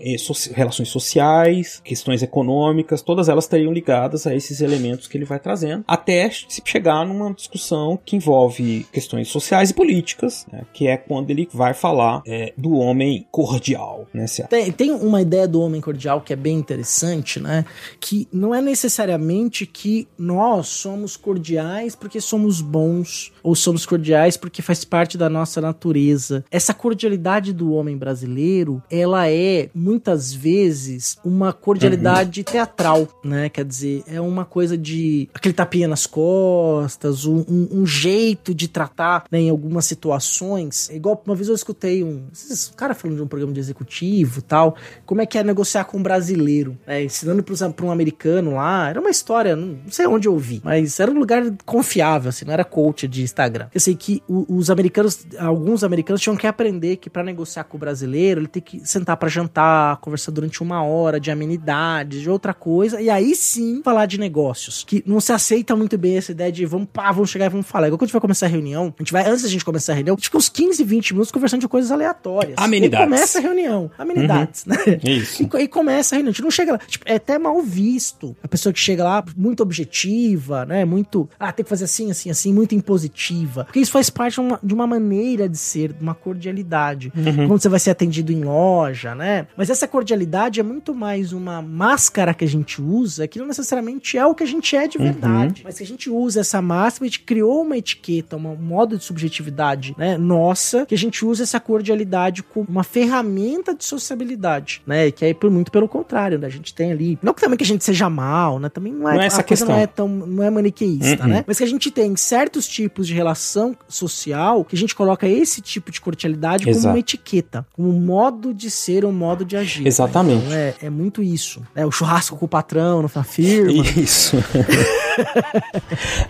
relações sociais, questões econômicas, todas elas estariam ligadas a esses elementos que ele vai trazendo, até se chegar numa discussão que envolve questões sociais e políticas, né, que é quando ele vai falar é, do homem cordial. Né, tem, tem uma ideia do homem cordial que é bem interessante, né? Que não é necessariamente que nós somos cordiais porque somos bons ou somos cordiais porque faz parte da nossa natureza. Essa cordialidade do homem brasileiro, ela é muitas vezes uma cordialidade uhum. teatral, né? Quer dizer, é uma coisa de aquele tapinha nas costas, um, um, um jeito de tratar né, em algumas situações. É igual uma vez eu escutei um, um cara falando de um programa de executivo tal, como é que é negociar com um brasileiro, né? Ensinando para um americano lá. Era uma história, não sei onde eu ouvi, mas era um lugar confiável, assim, não era coach de Instagram. Eu sei que os americanos, alguns americanos tinham que aprender que para negociar com o brasileiro, ele tem que sentar para jantar, conversar durante uma hora de amenidades, de outra coisa, e aí sim falar de negócios. Que não se aceita muito bem essa ideia de vamos pá, vamos chegar e vamos falar. Igual quando a gente vai começar a reunião, a gente vai, antes da gente começar a reunião, a gente fica uns 15, 20 minutos conversando de coisas aleatórias. Amenidades. E começa a reunião. Amenidades, uhum. né? Isso. E, e, começa a reunião. A gente não chega lá. Tipo, é até mal visto. A pessoa que chega lá, muito objetiva, né? Muito. Ah, tem que fazer assim, assim, assim, muito impositiva. Porque isso faz parte de uma, de uma maneira de ser, de uma cordialidade. Uhum. Quando você vai ser atendido em loja, né? Mas essa cordialidade é muito mais uma máscara que a gente usa, que não necessariamente é o que a gente é de uhum. verdade. Uhum. Mas que a gente usa essa máscara, a gente criou uma etiqueta, um modo de subjetividade, né? Nossa, que a gente usa essa cordialidade como uma ferramenta de sociabilidade, né? Que é por muito pelo contrário, né? A gente tem ali. Não que também que a gente seja mal, né? Também não é, não é essa questão. não é tão. não é maniqueísta, uhum. né? Mas que a gente tem certos tipos de relação social que a gente coloca esse tipo de cordialidade Exato. como uma etiqueta, como um modo de ser, um modo de agir. Exatamente. Então é, é muito isso. É o churrasco com o patrão, na firma. Isso.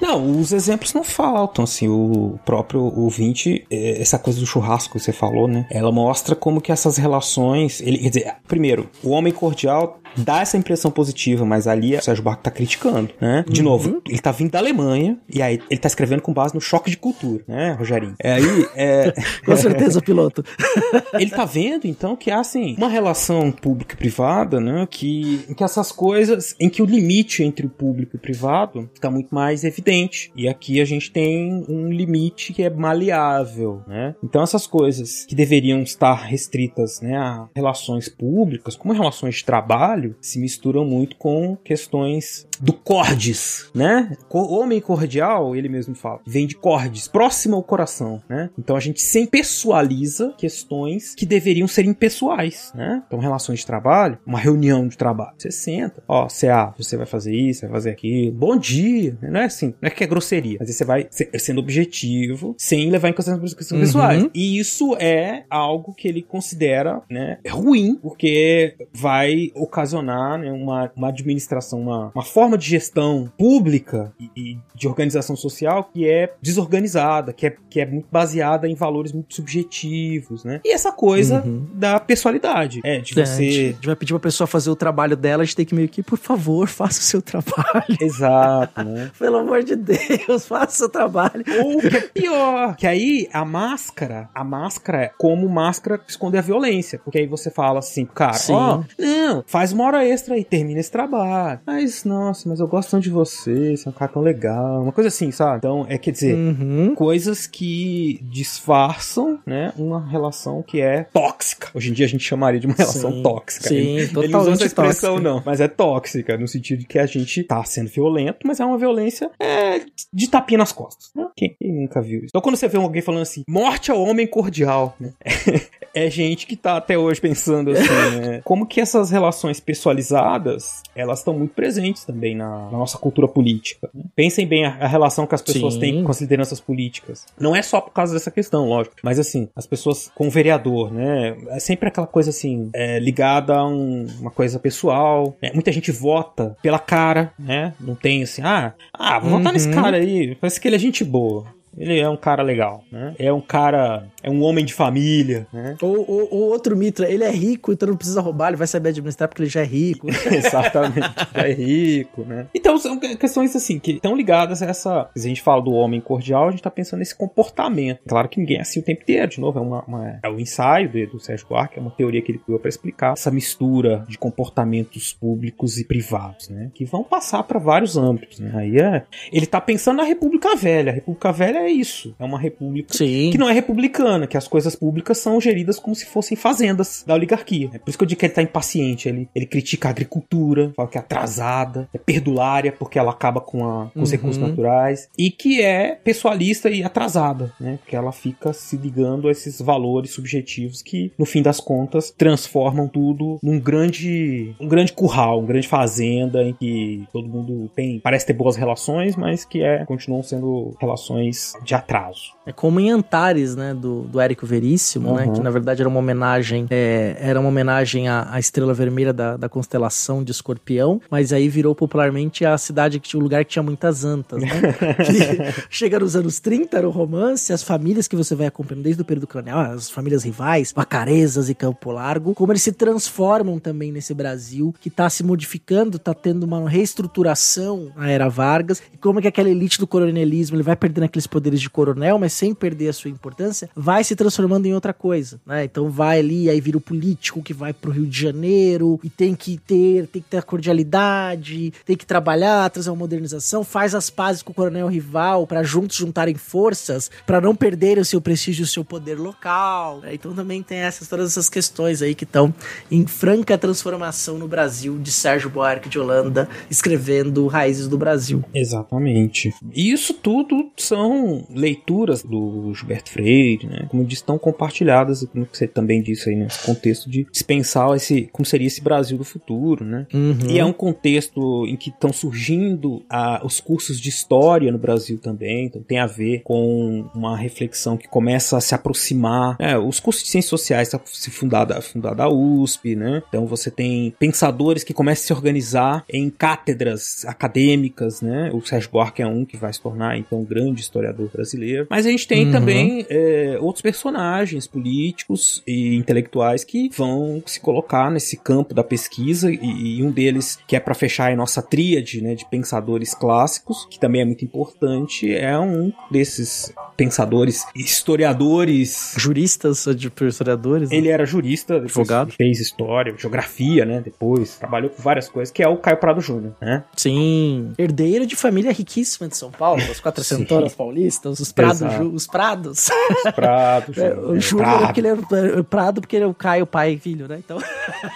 não, os exemplos não faltam, assim, o próprio ouvinte, é, essa coisa do churrasco que você falou, né? Ela mostra como que essas relações, ele, quer dizer, primeiro, o homem cordial dá essa impressão positiva, mas ali o Sérgio Barco tá criticando, né? De uhum. novo, ele tá vindo da Alemanha e aí ele tá escrevendo com base no choque de cultura, né, Rogerinho? É aí, é... com certeza, piloto. ele tá vendo, então, que há, assim, uma relação pública e privada, né, que, que essas coisas, em que o limite entre o público e o privado fica muito mais evidente. E aqui a gente tem um limite que é maleável, né? Então essas coisas que deveriam estar restritas, né, a relações públicas, como relações de trabalho, trabalho. Se misturam muito com questões do cordes, né? Homem cordial, ele mesmo fala, vem de cordes, próximo ao coração, né? Então a gente sempre pessoaliza questões que deveriam ser impessoais, né? Então relações de trabalho, uma reunião de trabalho, você senta, ó, CA, você vai fazer isso, vai fazer aquilo, bom dia, não é assim, não é que é grosseria, mas você vai sendo objetivo, sem levar em consideração questões uhum. pessoais. E isso é algo que ele considera, né, ruim, porque vai ocasionar né, uma, uma administração, uma, uma forma forma de gestão pública e, e, de organização social que é desorganizada, que é, que é muito baseada em valores muito subjetivos, né? E essa coisa uhum. da pessoalidade. É, de você. É, a, gente, vai pedir pra pessoa fazer o trabalho dela, a gente tem que meio que, por favor, faça o seu trabalho. Exato, né? Pelo amor de Deus, faça o seu trabalho. Ou que é pior, que aí a máscara, a máscara é como máscara esconder a violência. Porque aí você fala assim, cara, ó, oh, não, faz uma hora extra aí, termina esse trabalho. Mas, nossa, nossa, mas eu gosto tanto de você, você é um cara tão legal. Uma coisa assim, sabe? Então, é quer dizer, uhum. coisas que disfarçam, né, uma relação que é tóxica. Hoje em dia a gente chamaria de uma relação sim, tóxica. Sim, ele, totalmente ele usou essa expressão, tóxica. não, mas é tóxica, no sentido de que a gente tá sendo violento, mas é uma violência é, de tapinha nas costas. Né? Quem, quem, nunca viu isso? Então, quando você vê alguém falando assim, morte ao homem cordial, né? é gente que tá até hoje pensando assim, né? Como que essas relações pessoalizadas, elas estão muito presentes também na, na nossa cultura política. Né? Pensem bem a, a, relação que as pessoas Sim. têm com as lideranças políticas. Não é só por causa dessa questão, lógico, mas assim, as pessoas com o vereador, né? É sempre aquela coisa assim, é, ligada a um, uma coisa pessoal. Né? Muita gente vota pela cara, né? Não tem assim, ah, ah vou uhum. votar nesse uhum. cara aí, parece que ele é gente boa. Ele é um cara legal, né? É um cara. É um homem de família, né? Ou, ou, ou outro mitra, ele é rico, então não precisa roubar, ele vai saber administrar porque ele já é rico. Exatamente, já é rico, né? Então são questões assim que estão ligadas a essa. Se a gente fala do homem cordial, a gente tá pensando nesse comportamento. Claro que ninguém é assim o tempo inteiro, de novo, é, uma, uma é o ensaio do, do Sérgio Buarque, é uma teoria que ele criou para explicar essa mistura de comportamentos públicos e privados, né? Que vão passar para vários âmbitos, né? Aí é. Ele tá pensando na República Velha. A República Velha é isso. É uma república Sim. que não é republicana, que as coisas públicas são geridas como se fossem fazendas da oligarquia. É por isso que eu digo que ele tá impaciente. Ele, ele critica a agricultura, fala que é atrasada, é perdulária, porque ela acaba com, a, com os uhum. recursos naturais, e que é pessoalista e atrasada, né? Porque ela fica se ligando a esses valores subjetivos que, no fim das contas, transformam tudo num grande, um grande curral, uma grande fazenda em que todo mundo tem, parece ter boas relações, mas que é, continuam sendo relações de atraso. É como em Antares, né, do, do Érico Veríssimo, uhum. né, que na verdade era uma homenagem, é, era uma homenagem à, à estrela vermelha da, da, constelação de Escorpião, mas aí virou popularmente a cidade que tinha um lugar que tinha muitas antas, né? chega nos anos 30, era o romance, as famílias que você vai acompanhando desde o período colonial, as famílias rivais, Vacarezas e Campo Largo, como eles se transformam também nesse Brasil que está se modificando, está tendo uma reestruturação na era Vargas, e como é que aquela elite do coronelismo, ele vai perdendo aqueles poderes de coronel, mas sem perder a sua importância, vai se transformando em outra coisa, né? Então vai ali, aí vira o político que vai pro Rio de Janeiro e tem que ter, tem que ter a cordialidade, tem que trabalhar, trazer uma modernização, faz as pazes com o coronel rival para juntos juntarem forças, para não perderem o seu prestígio e o seu poder local. Né? Então também tem essas todas essas questões aí que estão em franca transformação no Brasil de Sérgio Buarque de Holanda escrevendo Raízes do Brasil. Exatamente. Isso tudo são leituras do Gilberto Freire, né? Como eu disse, estão compartilhadas, como você também disse aí nesse contexto de dispensar esse, como seria esse Brasil do futuro, né? Uhum. E é um contexto em que estão surgindo a, os cursos de história no Brasil também, então tem a ver com uma reflexão que começa a se aproximar. Né? Os cursos de ciências sociais estão se fundada, fundada a USP, né? Então você tem pensadores que começam a se organizar em cátedras acadêmicas, né? O Sérgio Buarque é um que vai se tornar então um grande historiador brasileiro. Mas a gente tem uhum. também é, outros personagens políticos e intelectuais que vão se colocar nesse campo da pesquisa e, e um deles que é para fechar a nossa tríade né, de pensadores clássicos, que também é muito importante, é um desses pensadores, historiadores. Juristas, de historiadores. Ele era jurista, Advogado. fez história, geografia, né? Depois trabalhou com várias coisas, que é o Caio Prado Júnior, né? Sim. Herdeiro de família riquíssima de São Paulo, as quatrocentonas paulistas, os prados. Exato. Ju- os prados. Prado É, Júnior. o é, Júnior Prado. porque ele é o Prado, porque ele é o Caio, pai e filho, né? Então.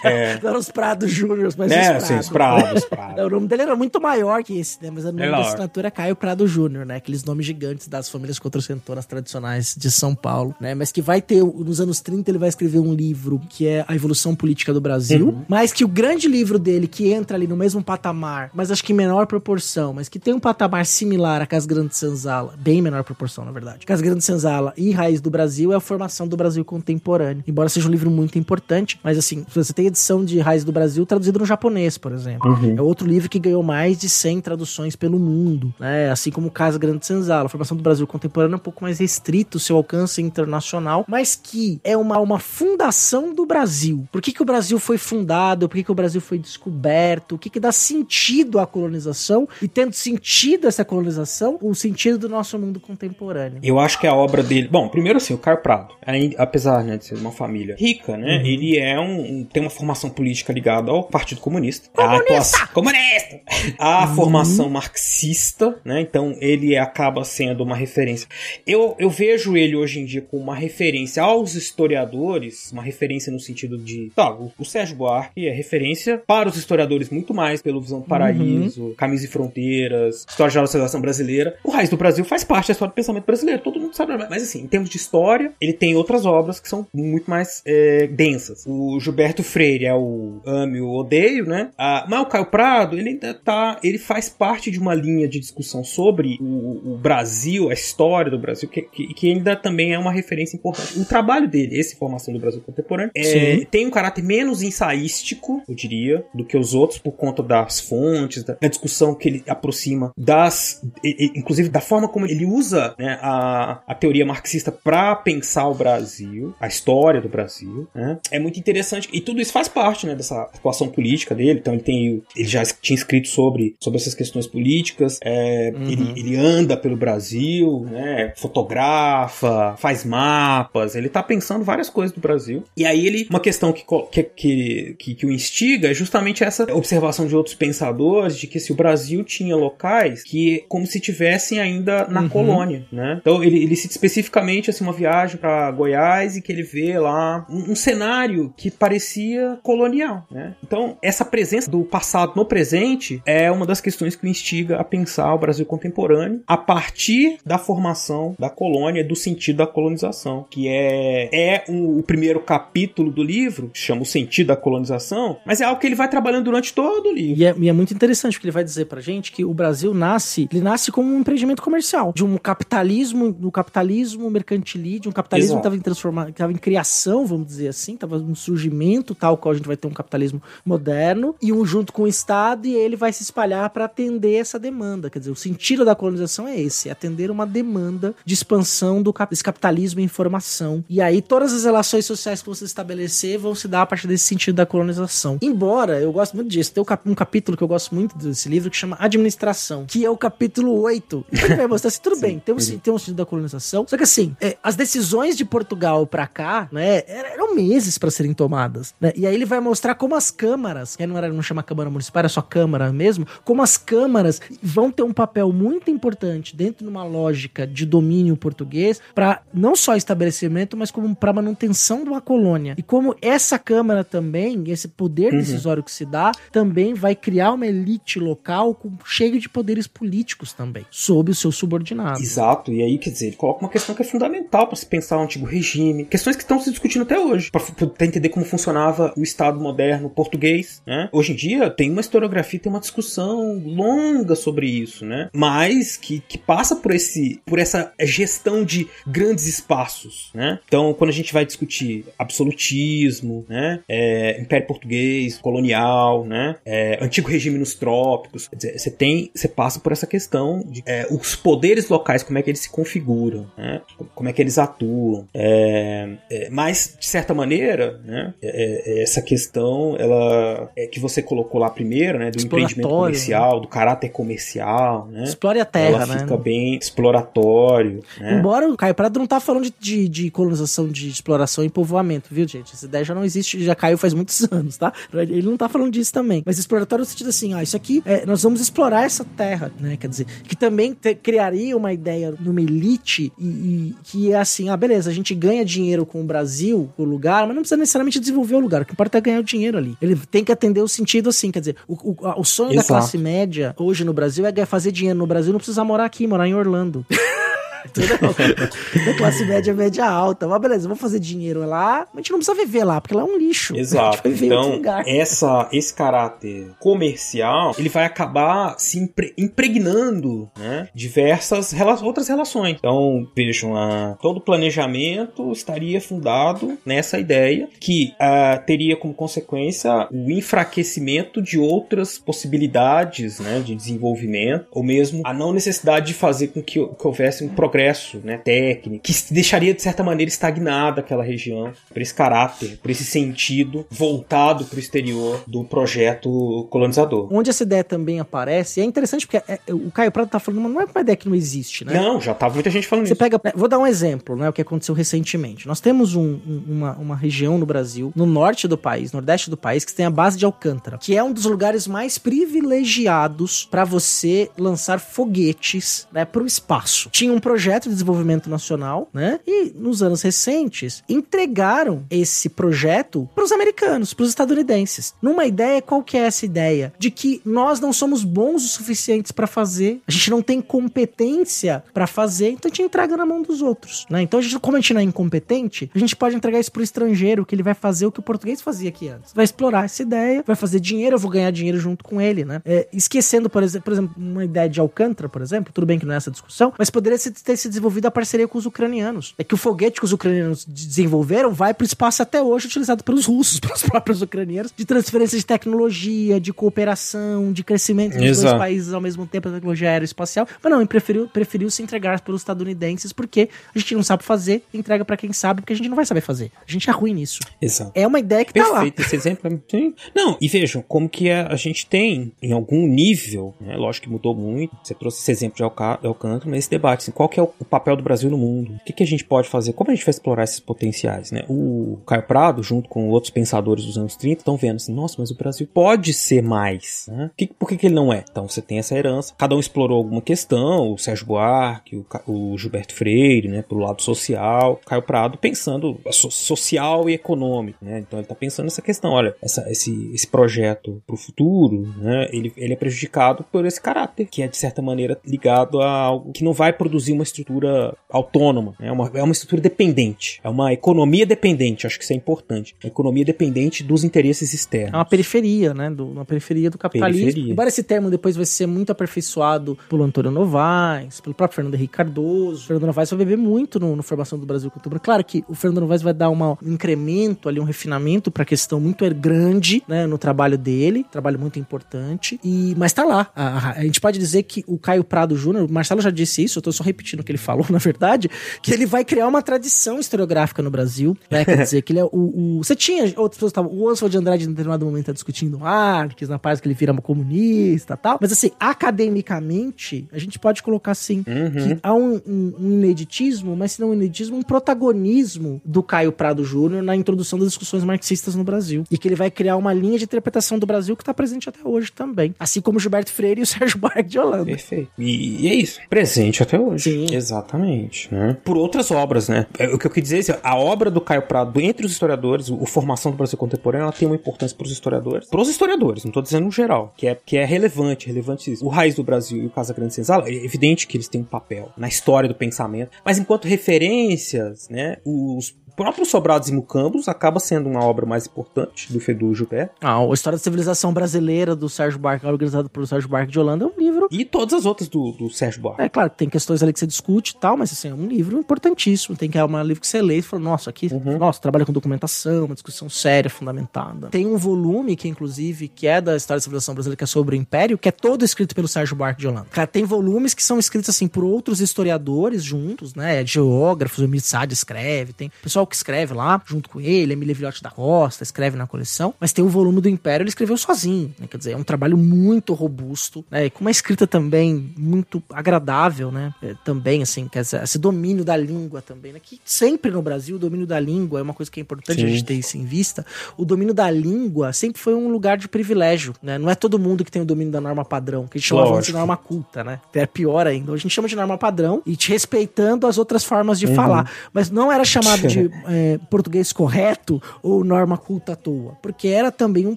É. Não eram os Prados Júnior, mas É, os sim, Prados. os Prados, os Prados. É, o nome dele era muito maior que esse, né? Mas o nome É da assinatura é Caio Prado Júnior, né? Aqueles nomes gigantes das famílias quatrocentonas tradicionais de São Paulo, né? Mas que vai ter, nos anos 30, ele vai escrever um livro que é A Evolução Política do Brasil, Uhum. mas que o grande livro dele, que entra ali no mesmo patamar, mas acho que em menor proporção, mas que tem um patamar similar a Cas Grande Senzala, bem menor proporção, na verdade. Cas Grande Senzala e Raiz do Brasil é a formação do Brasil contemporâneo. Embora seja um livro muito importante, mas assim, você tem edição de Raiz do Brasil traduzido no japonês, por exemplo. Uhum. É outro livro que ganhou mais de 100 traduções pelo mundo, né? Assim como Casa Grande Senzala. A formação do Brasil contemporâneo é um pouco mais restrito, seu alcance internacional, mas que é uma, uma fundação do Brasil. Por que, que o Brasil foi fundado? Por que, que o Brasil foi descoberto? O que, que dá sentido à colonização? E tendo sentido essa colonização, o sentido do nosso mundo contemporâneo. Eu acho que a obra dele. Bom, primeiro assim, o Caio Prado, apesar né, de ser uma família rica, né? Uhum. Ele é um, um- tem uma formação política ligada ao Partido Comunista. A atuação, comunista! A Uhum. formação marxista, né? Então ele acaba sendo uma referência. Eu, eu vejo ele hoje em dia como uma referência aos historiadores, uma referência no sentido de. Tá, o, o Sérgio Buarque é referência para os historiadores muito mais pelo Visão do Paraíso, Caminhos e Fronteiras, História da Civilização Brasileira. O Raiz do Brasil faz parte da história do pensamento brasileiro, todo mundo sabe. Mas assim, em termos de história, ele tem outras obras que são muito mais é, densas. O Gilberto Freire é o ame o odeio, né? Ah, mas o Caio Prado, ele ainda tá. Ele faz parte de uma linha de discussão sobre o, o Brasil, a história do Brasil, que, que, que ainda também é uma referência importante. O trabalho dele, esse Formação do Brasil Contemporâneo, é, tem um caráter menos ensaístico, eu diria, do que os outros, por conta das fontes, da, da discussão que ele aproxima das. e- e- inclusive da forma como ele usa né, a, a teoria marxista para pensar o Brasil, a história do Brasil. né? É muito interessante. E tudo isso faz parte né, dessa atuação política dele. Então ele tem. Ele já tinha escrito sobre, sobre essas questões políticas. é, ele, ele anda pelo Brasil, né, fotografa, faz mapas. Ele tá pensando várias coisas do Brasil. E aí ele. Uma questão que, que, que, que, que o instiga é justamente essa observação de outros pensadores de que se o Brasil tinha locais que como se tivessem ainda na Uhum. colônia, né? Então ele, ele cita especificamente assim uma viagem para Goiás e que ele vê lá um, um cenário que parecia colonial, né? Então essa presença do passado no presente é uma das questões que o instiga a pensar o Brasil contemporâneo a partir da formação da colônia, do sentido da colonização, que é é um- o primeiro capítulo do livro, que chama o sentido da colonização, mas é algo que ele vai trabalhando durante todo o livro. E é, e é muito interessante porque ele vai dizer pra gente que o Brasil nasce, ele nasce como um empreendimento comercial, de um capitalismo, do capitalismo mercantilista, de um capitalismo Exato. que estava em transformação, estava em criação, vamos dizer assim, estava em surgimento, tal qual a gente vai ter um capitalismo moderno, e um junto com o Estado, e ele vai se espalhar para atender essa demanda. Quer dizer, o sentido da colonização é esse, é atender uma demanda de expansão do desse capitalismo em formação. E aí todas as relações sociais que você estabelecer vão se dar a partir desse sentido da colonização. Embora eu gosto muito disso, tem um cap- um capítulo que eu gosto muito desse livro que chama Administração, que é o capítulo 8. E ele vai mostrar assim, tudo bem, tem um, tem um sentido da colonização, só que assim, é, as decisões de Portugal pra cá, né, er- eram meses pra serem tomadas, né? E aí ele vai mostrar como as câmaras, que não era não chama Câmara Municipal, era só Câmara mesmo, como as câmaras vão ter um papel muito importante dentro de uma lógica de domínio português para não só estabelecimento, mas como para manutenção de uma colônia. E como essa câmara também, esse poder Uhum. decisório que se dá, também vai criar uma elite local com, cheio de poderes políticos também, sob os seus subordinados. Exato, e aí, quer dizer, ele coloca uma questão que é fundamental para se pensar o antigo regime, questões que estão se discutindo até hoje, para entender como funcionava o Estado moderno português, né? Hoje em dia tem uma historiografia, tem uma discussão longa sobre isso, né? Mas que, que passa por esse por essa gestão de grandes espaços, né? Então, quando a gente vai discutir absolutismo, né? É, Império Português, colonial, né? É, antigo regime nos trópicos, você tem, você passa por essa questão de é, os poderes locais, como é que eles se configuram, né? Como é que eles atuam. É, é, mas, de certa maneira, né? é, é, essa questão, ela é que você colocou lá primeiro, né? Do empreendimento Exploratório, comercial, do caráter comercial, né? Explore a terra, ela né? fica bem exploratório. Né? Embora o Caio Prado não tá falando de, de, de, colonização, de exploração e povoamento, viu, gente? Essa ideia já não existe, já caiu faz muitos anos, tá? Ele não tá falando disso também. Mas exploratório no sentido assim, ah, isso aqui, é, nós vamos explorar essa terra, né? Quer dizer, que também te, criaria uma ideia numa elite e, e, que é assim, ah, beleza, a gente ganha dinheiro com o Brasil, o lugar, mas não precisa necessariamente desenvolver o lugar. O que importa é ganhar o dinheiro ali. Ele tem que atender o sentido assim, quer dizer, o, o, o sonho Exato. da classe média hoje no Brasil é fazer dinheiro no Brasil, não precisa morar aqui, morar em Orlando. Da classe média, média alta. Mas beleza, vamos fazer dinheiro lá, mas a gente não precisa viver lá, porque lá é um lixo. Exato. Então, essa, esse caráter comercial, ele vai acabar se impre impregnando, né? Diversas rela outras relações. Então, vejam, uh, todo planejamento estaria fundado nessa ideia que uh, teria como consequência o enfraquecimento de outras possibilidades né, de desenvolvimento, ou mesmo a não necessidade de fazer com que, que houvesse um progresso progresso né, técnico, que deixaria de certa maneira estagnada aquela região, por esse caráter, por esse sentido voltado para o exterior do projeto colonizador. Onde essa ideia também aparece, é interessante porque é, é, o Caio Prado está falando, mas não é uma ideia que não existe, né? Não, já estava muita gente falando Você isso. pega, vou dar um exemplo, né, o que aconteceu recentemente. Nós temos um, um, uma, uma região no Brasil, no norte do país, nordeste do país, que tem a base de Alcântara, que é um dos lugares mais privilegiados para você lançar foguetes né, para o espaço. Tinha um projeto projeto de desenvolvimento nacional, né? E nos anos recentes entregaram esse projeto para os americanos, para os estadunidenses. Numa ideia, qual que é essa ideia? De que nós não somos bons o suficientes para fazer, a gente não tem competência para fazer, então a gente entrega na mão dos outros, né? Então a gente, como a gente não é incompetente, a gente pode entregar isso pro estrangeiro, que ele vai fazer o que o português fazia aqui antes. Vai explorar essa ideia, vai fazer dinheiro, eu vou ganhar dinheiro junto com ele, né? É, esquecendo, por exemplo, por exemplo, uma ideia de Alcântara, por exemplo, tudo bem que não é essa discussão, mas poderia ser ter se desenvolvido a parceria com os ucranianos. É que o foguete que os ucranianos desenvolveram vai para o espaço até hoje utilizado pelos russos, pelos próprios ucranianos, de transferência de tecnologia, de cooperação, de crescimento dos dois países ao mesmo tempo, da tecnologia aeroespacial. Mas não, ele preferiu, preferiu se entregar pelos estadunidenses porque a gente não sabe fazer, entrega para quem sabe, porque a gente não vai saber fazer. A gente é ruim nisso. Exato. É uma ideia que Perfeito, tá lá. Perfeito, esse exemplo é sim. Não, e vejam, como que a, a gente tem, em algum nível, né, lógico que mudou muito, você trouxe esse exemplo de Alcântara, mas esse debate, assim, qual que é o papel do Brasil no mundo? O que, que a gente pode fazer? Como a gente vai explorar esses potenciais? Né? O Caio Prado, junto com outros pensadores dos anos 30, estão vendo assim, nossa, mas o Brasil pode ser mais. Né? Que, por que, que ele não é? Então você tem essa herança. Cada um explorou alguma questão, o Sérgio Buarque, o, o Gilberto Freire, né, pro lado social, Caio Prado pensando so, social e econômico, né? Então ele está pensando nessa questão, olha, essa, esse, esse projeto para o futuro, né, ele, ele é prejudicado por esse caráter, que é de certa maneira ligado a algo que não vai produzir uma estrutura autônoma, né? é, uma, é uma estrutura dependente, é uma economia dependente, acho que isso é importante. Uma economia dependente dos interesses externos. É uma periferia, né? Do, uma periferia do capitalismo. Periferia. Embora esse termo depois vai ser muito aperfeiçoado pelo Antônio Novaes, pelo próprio Fernando Henrique Cardoso. O Fernando Novaes vai beber muito no, no Formação do Brasil Contemporâneo. Claro que o Fernando Novaes vai dar uma, um incremento ali, um refinamento para a questão muito grande, né? No trabalho dele, trabalho muito importante. E, mas tá lá. A, a, gente pode dizer que o Caio Prado Júnior, o Marcelo já disse isso, eu tô só repetindo o que ele falou, na verdade, que ele vai criar uma tradição historiográfica no Brasil, né? Quer dizer, que ele é o. o... Você tinha outras pessoas estavam. O Oswald de Andrade, em determinado momento, tá discutindo Marx, na parte que ele vira comunista tal. Mas assim, academicamente, a gente pode colocar assim uhum. que há um, um, um, ineditismo, mas se não um ineditismo, um protagonismo do Caio Prado Júnior na introdução das discussões marxistas no Brasil. E que ele vai criar uma linha de interpretação do Brasil que está presente até hoje também. Assim como Gilberto Freire e o Sérgio Buarque de Holanda. Perfeito. E, e é isso. Presente até hoje. Sim. Exatamente. Né? Por outras obras, né? É, o que eu quis dizer é assim, a obra do Caio Prado, entre os historiadores, o, Formação do Brasil Contemporâneo, ela tem uma importância para os historiadores. Para os historiadores, não estou dizendo no geral, que é, que é relevante, relevante isso. O Raiz do Brasil e o Casa Grande Senzala, é evidente que eles têm um papel na história do pensamento, mas enquanto referências, né, os próprio Sobrados e Mucambos acaba sendo uma obra mais importante do Fedu Gilberto. Ah, a História da Civilização Brasileira do Sérgio Buarque, organizado pelo Sérgio Buarque de Holanda, é um livro... E todas as outras do, do Sérgio Buarque. É claro, tem questões ali que você discute e tal, mas assim, é um livro importantíssimo. Tem que é um livro que você lê e fala, nossa, aqui, uhum. nossa, trabalha com documentação, uma discussão séria, fundamentada. Tem um volume que, inclusive, que é da História da Civilização Brasileira, que é sobre o Império, que é todo escrito pelo Sérgio Buarque de Holanda. Cara, tem volumes que são escritos, assim, por outros historiadores juntos, né? Geógrafos, o Emir Saad escreve, tem pessoal que escreve lá, junto com ele, Emília Vilhote da Costa, escreve na coleção, mas tem o volume do Império, ele escreveu sozinho, né? Quer dizer, é um trabalho muito robusto, né? E com uma escrita também muito agradável, né? É, também, assim, quer dizer, esse domínio da língua também, né? Que sempre no Brasil, o domínio da língua é uma coisa que é importante Sim. a gente ter isso em vista. O domínio da língua sempre foi um lugar de privilégio, né? Não é todo mundo que tem o domínio da norma padrão, que a gente chama de norma culta, né? É pior ainda. A gente chama de norma padrão e te respeitando as outras formas de uhum. falar. Mas não era chamado de é, português correto ou norma culta à toa, porque era também um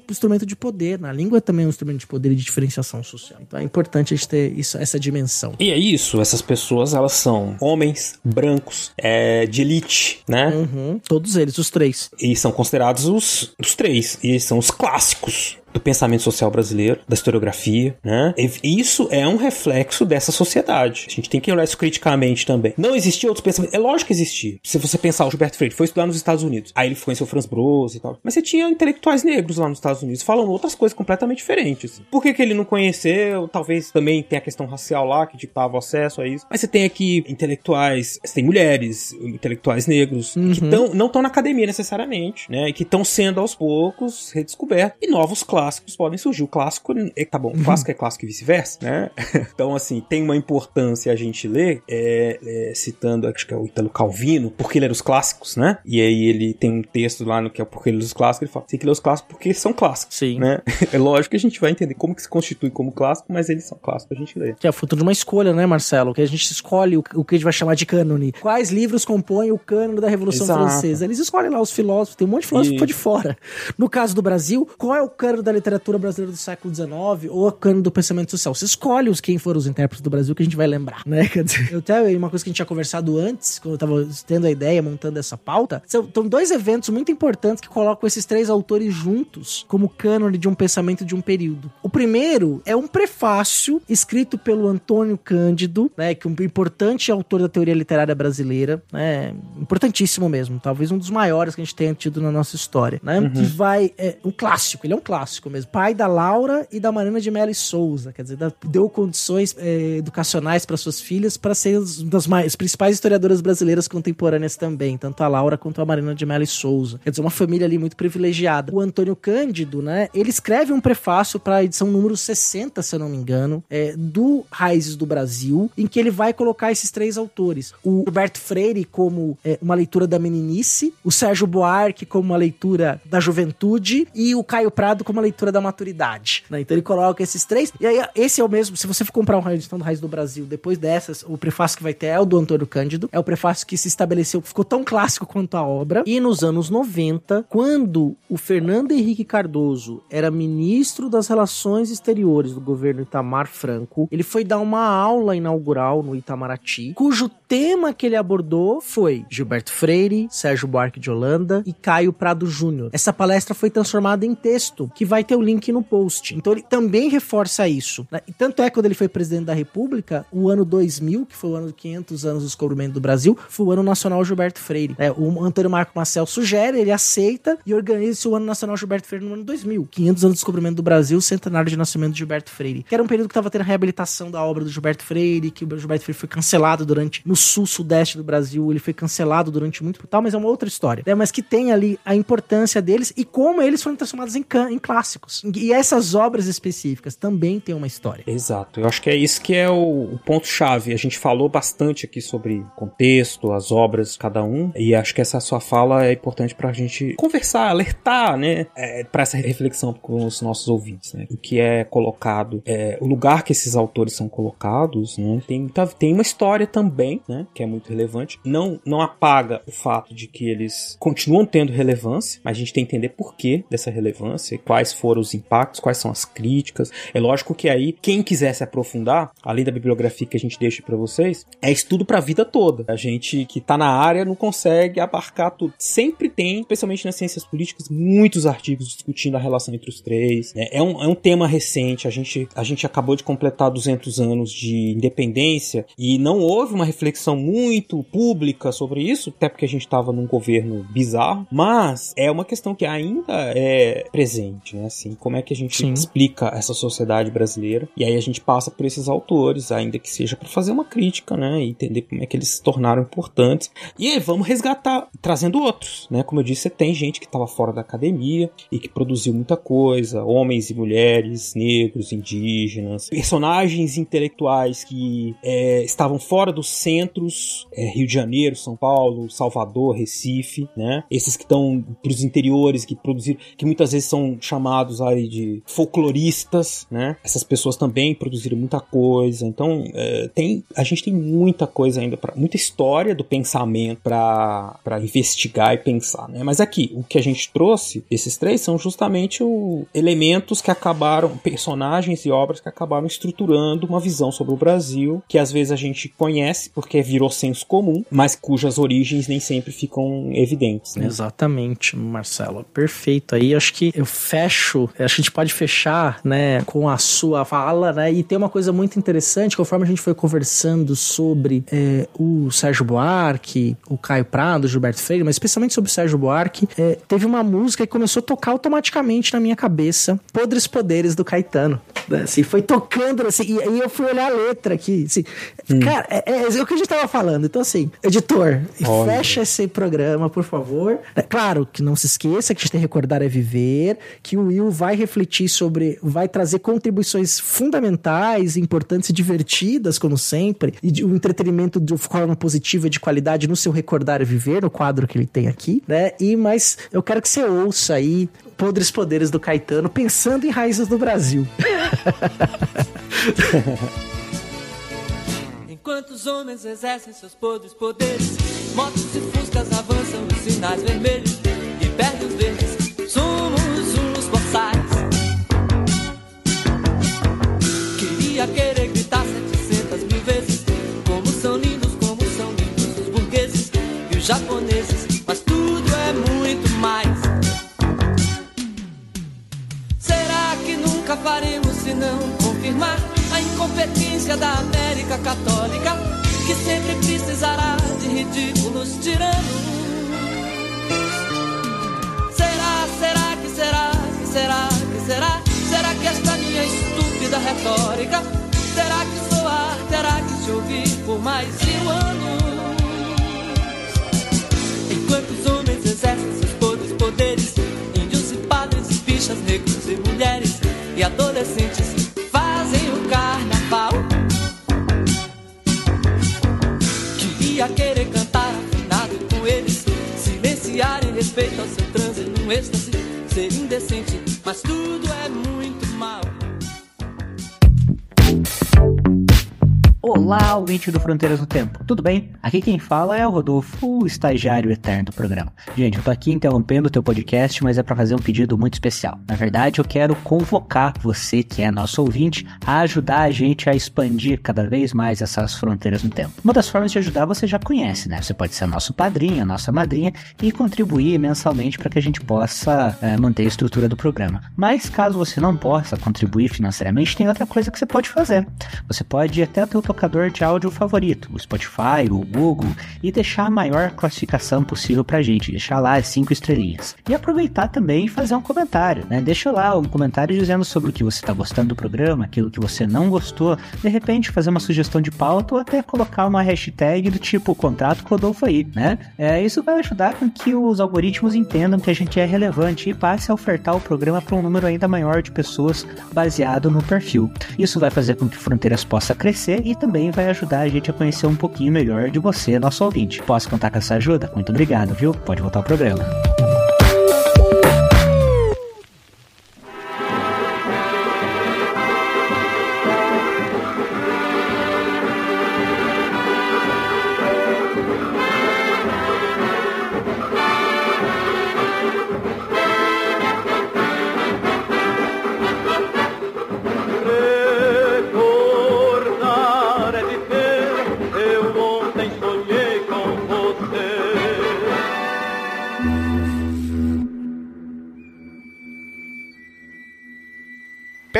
instrumento de poder. Na língua é também um instrumento de poder e de diferenciação social. Então é importante a gente ter isso, essa dimensão. E é isso, essas pessoas, elas são homens brancos, é, de elite, né? Uhum, todos eles, os três. E são considerados os, os três, e são os clássicos do pensamento social brasileiro, da historiografia, né? E isso é um reflexo dessa sociedade. A gente tem que olhar isso criticamente também. Não existia outros pensamentos. É lógico que existia. Se você pensar, o Gilberto Freire foi estudar nos Estados Unidos. Aí ele conheceu Franz Bros e tal. Mas você tinha intelectuais negros lá nos Estados Unidos falando outras coisas completamente diferentes. Por que, que ele não conheceu? Talvez também tem a questão racial lá que ditava acesso a isso. Mas você tem aqui intelectuais, você tem mulheres, intelectuais negros, uhum. que tão, não estão na academia necessariamente, né? E que estão sendo aos poucos redescobertos. E novos clássicos clássicos podem surgir. O clássico, é, tá bom, o clássico é clássico e vice-versa, né? então, assim, tem uma importância a gente ler, é, é, citando, acho que é o Italo Calvino, porque ele era os clássicos, né? E aí ele tem um texto lá no que é porque ele é os clássicos, ele fala, tem que ler os clássicos porque são clássicos, Sim. né? é lógico que a gente vai entender como que se constitui como clássico, mas eles são clássicos a gente lê. Que é fruto de uma escolha, né, Marcelo? Que a gente escolhe o, o que a gente vai chamar de cânone. Quais livros compõem o cânone da Revolução Exato. Francesa? Eles escolhem lá os filósofos, tem um monte de filósofo e... de fora. No caso do Brasil, qual é o cânone da literatura brasileira do século XIX ou a cano do pensamento social. Você escolhe os quem foram os intérpretes do Brasil que a gente vai lembrar, né? Quer dizer, eu até uma coisa que a gente tinha conversado antes, quando eu tava tendo a ideia, montando essa pauta, são, são dois eventos muito importantes que colocam esses três autores juntos como cânone de um pensamento de um período. O primeiro é um prefácio escrito pelo Antônio Cândido, né, que é um importante autor da teoria literária brasileira, né, importantíssimo mesmo, talvez um dos maiores que a gente tenha tido na nossa história, né, uhum. que vai, é um clássico, ele é um clássico mesmo, pai da Laura e da Marina de Mello Souza, quer dizer, deu condições é, educacionais para suas filhas para ser uma das mais, principais historiadoras brasileiras contemporâneas também, tanto a Laura quanto a Marina de Mello Souza. Quer dizer, uma família ali muito privilegiada. O Antônio Cândido, né, ele escreve um prefácio para a edição número 60, se eu não me engano, é, do Raízes do Brasil, em que ele vai colocar esses três autores. O Roberto Freire como é, uma leitura da meninice, o Sérgio Buarque como uma leitura da juventude e o Caio Prado como uma leitura da maturidade. Né? Então ele coloca esses três. E aí, esse é o mesmo. Se você for comprar uma edição do Raiz do Brasil, depois dessas, o prefácio que vai ter é o do Antônio Cândido. É o prefácio que se estabeleceu, ficou tão clássico quanto a obra. E nos anos 90, quando o Fernando Henrique Cardoso era ministro das Relações Exteriores do governo Itamar Franco, ele foi dar uma aula inaugural no Itamaraty, cujo tema que ele abordou foi Gilberto Freire, Sérgio Buarque de Holanda e Caio Prado Júnior. Essa palestra foi transformada em texto, que vai ter o link no post. Então ele também reforça isso. Né? Tanto é que quando ele foi presidente da República, o ano 2000, que foi o ano de 500 anos do descobrimento do Brasil, foi o ano nacional Gilberto Freire. É, o Antônio Marco Marcel sugere, ele aceita e organiza o ano nacional Gilberto Freire no ano 2000. 500 anos do descobrimento do Brasil, centenário de nascimento de Gilberto Freire. Que era um período que estava tendo a reabilitação da obra do Gilberto Freire, que o Gilberto Freire foi cancelado durante, no sul-sudeste do Brasil, ele foi cancelado durante muito tal, mas é uma outra história. Né? Mas que tem ali a importância deles e como eles foram transformados em, em clássicos. E essa essas obras específicas também têm uma história. Exato. Eu acho que é isso que é o, o ponto-chave. A gente falou bastante aqui sobre contexto, as obras, cada um, e acho que essa sua fala é importante pra gente conversar, alertar, né, é, para essa reflexão com os nossos ouvintes, né? O que é colocado, é, o lugar que esses autores são colocados, né? Tem, tem uma história também, né, que é muito relevante. Não, não apaga o fato de que eles continuam tendo relevância, mas a gente tem que entender por que dessa relevância, quais foram os impactos, quais são as críticas. É lógico que aí, quem quiser se aprofundar, além da bibliografia que a gente deixa para vocês, é estudo para a vida toda. A gente que tá na área não consegue abarcar tudo. Sempre tem, especialmente nas ciências políticas, muitos artigos discutindo a relação entre os três. Né? É, um, é um tema recente. A gente, a gente acabou de completar 200 anos de independência e não houve uma reflexão muito pública sobre isso, até porque a gente estava num governo bizarro, mas é uma questão que ainda é presente. Né? Né? Assim, como é que a gente Sim. explica essa sociedade brasileira? E aí a gente passa por esses autores, ainda que seja para fazer uma crítica, né? E entender como é que eles se tornaram importantes. E aí vamos resgatar, trazendo outros, né? Como eu disse, você tem gente que estava fora da academia e que produziu muita coisa, homens e mulheres, negros, indígenas, personagens intelectuais que é, estavam fora dos centros, é, Rio de Janeiro, São Paulo, Salvador, Recife, né? Esses que estão para os interiores, que produziram, que muitas vezes são chamados aí de folcloristas, né? Essas pessoas também produziram muita coisa. Então, é, tem, a gente tem muita coisa ainda para muita história do pensamento para investigar e pensar, né? Mas aqui, o que a gente trouxe, esses três são justamente o elementos que acabaram, personagens e obras que acabaram estruturando uma visão sobre o Brasil, que às vezes a gente conhece porque virou senso comum, mas cujas origens nem sempre ficam evidentes, né? Exatamente, Marcelo. Perfeito. Aí acho que eu fecho, acho a gente pode fechar, né, com a sua fala, né? E tem uma coisa muito interessante, conforme a gente foi conversando sobre é, o Sérgio Buarque, o Caio Prado, o Gilberto Freire, mas especialmente sobre o Sérgio Buarque, é, teve uma música que começou a tocar automaticamente na minha cabeça, Podres Poderes do Caetano. Né? Assim, foi tocando, assim, e aí eu fui olhar a letra aqui. Assim, hum. Cara, é, é, é, o que a gente tava falando. Então, assim, editor, Olha. fecha esse programa, por favor. É, claro que não se esqueça que a gente tem que recordar é viver, que o Will vai refletir sobre, vai trazer contribuições fundamentais, importantes e divertidas, como sempre, e o entretenimento de forma positiva e de qualidade no seu recordar é viver, no quadro que ele tem aqui, né? E, mas eu quero que você ouça aí Podres Poderes do Caetano, pensando em raízes do Brasil. Enquanto os homens exercem seus podres poderes, motos e fuscas avançam os sinais vermelhos e perdem os verdes. Somos Querer gritar 700 mil vezes como são lindos, como são lindos os burgueses e os japoneses, mas tudo é muito mais. Será que nunca faremos se não confirmar? a incompetência da América Católica, que sempre precisará de ridículos tiranos. Será, será que será, que será, que será? Será que esta minha estúpida retórica terá que soar, terá que se ouvir por mais mil anos? Enquanto os homens exercem seus podres poderes, índios e padres, bichas, negros e mulheres e adolescentes fazem o carnaval. Queria querer cantar afinado com eles, silenciar em respeito ao seu transe num êxtase, ser indecente, mas tudo é muito mal. Olá, ouvinte do Fronteiras no Tempo. Tudo bem? Aqui quem fala é o Rodolfo, o estagiário eterno do programa. Gente, eu tô aqui interrompendo o teu podcast, mas é para fazer um pedido muito especial. Na verdade, eu quero convocar você, que é nosso ouvinte, a ajudar a gente a expandir cada vez mais essas fronteiras no tempo. Uma das formas de ajudar você já conhece, né? Você pode ser nosso padrinho, nossa madrinha e contribuir mensalmente para que a gente possa é, manter a estrutura do programa. Mas caso você não possa contribuir financeiramente, tem outra coisa que você pode fazer. Você pode ir até o teu tocador de áudio favorito, o Spotify, o Google, e deixar a maior classificação possível pra gente, deixar lá as 5 estrelinhas. E aproveitar também e fazer um comentário, né? Deixa lá um comentário dizendo sobre o que você está gostando do programa, aquilo que você não gostou, de repente fazer uma sugestão de pauta ou até colocar uma hashtag do tipo contrato Rodolfo aí, né? É, isso vai ajudar com que os algoritmos entendam que a gente é relevante e passe a ofertar o programa para um número ainda maior de pessoas baseado no perfil. Isso vai fazer com que Fronteiras possa crescer e também vai ajudar a gente a conhecer um pouquinho melhor de você, nosso ouvinte. Posso contar com essa ajuda? Muito obrigado, viu? Pode voltar ao programa.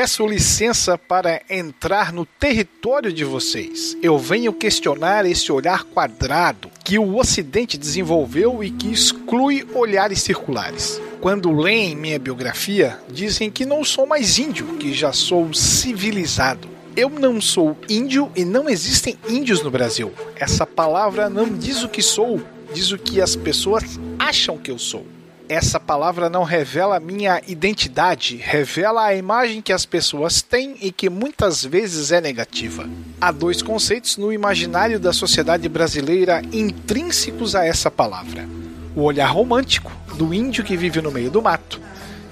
Peço licença para entrar no território de vocês. Eu venho questionar esse olhar quadrado que o Ocidente desenvolveu e que exclui olhares circulares. Quando leem minha biografia, dizem que não sou mais índio, que já sou civilizado. Eu não sou índio e não existem índios no Brasil. Essa palavra não diz o que sou, diz o que as pessoas acham que eu sou. Essa palavra não revela minha identidade, revela a imagem que as pessoas têm e que muitas vezes é negativa. Há dois conceitos no imaginário da sociedade brasileira intrínsecos a essa palavra: o olhar romântico, do índio que vive no meio do mato,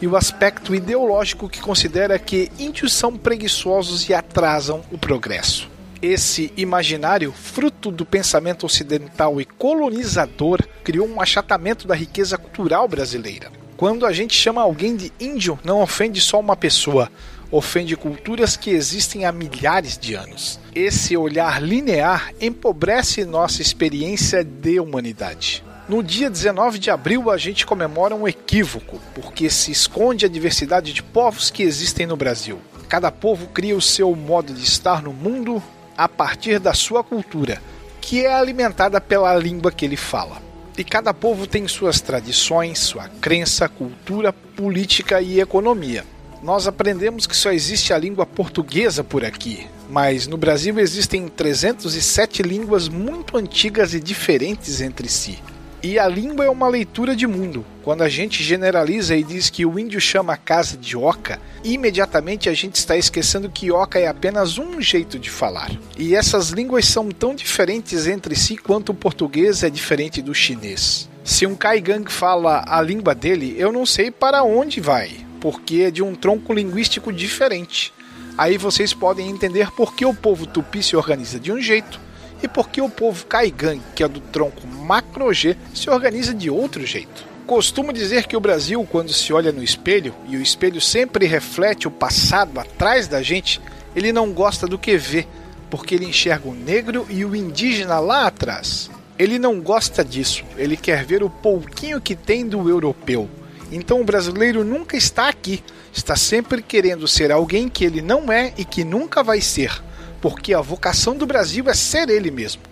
e o aspecto ideológico que considera que índios são preguiçosos e atrasam o progresso. Esse imaginário, fruto do pensamento ocidental e colonizador, criou um achatamento da riqueza cultural brasileira. Quando a gente chama alguém de índio, não ofende só uma pessoa, ofende culturas que existem há milhares de anos. Esse olhar linear empobrece nossa experiência de humanidade. No dia 19 de abril, a gente comemora um equívoco, porque se esconde a diversidade de povos que existem no Brasil. Cada povo cria o seu modo de estar no mundo, a partir da sua cultura, que é alimentada pela língua que ele fala. E cada povo tem suas tradições, sua crença, cultura, política e economia. Nós aprendemos que só existe a língua portuguesa por aqui, mas no Brasil existem 307 línguas muito antigas e diferentes entre si. E a língua é uma leitura de mundo. Quando a gente generaliza e diz que o índio chama a casa de oca, imediatamente a gente está esquecendo que oca é apenas um jeito de falar. E essas línguas são tão diferentes entre si quanto o português é diferente do chinês. Se um Kaigang fala a língua dele, eu não sei para onde vai, porque é de um tronco linguístico diferente. Aí vocês podem entender por que o povo tupi se organiza de um jeito e por que o povo Caigan, que é do tronco Macro-G, se organiza de outro jeito. Costumo dizer que o Brasil, quando se olha no espelho, e o espelho sempre reflete o passado atrás da gente, ele não gosta do que vê, porque ele enxerga o negro e o indígena lá atrás. Ele não gosta disso, ele quer ver o pouquinho que tem do europeu. Então o brasileiro nunca está aqui, está sempre querendo ser alguém que ele não é e que nunca vai ser porque a vocação do Brasil é ser ele mesmo.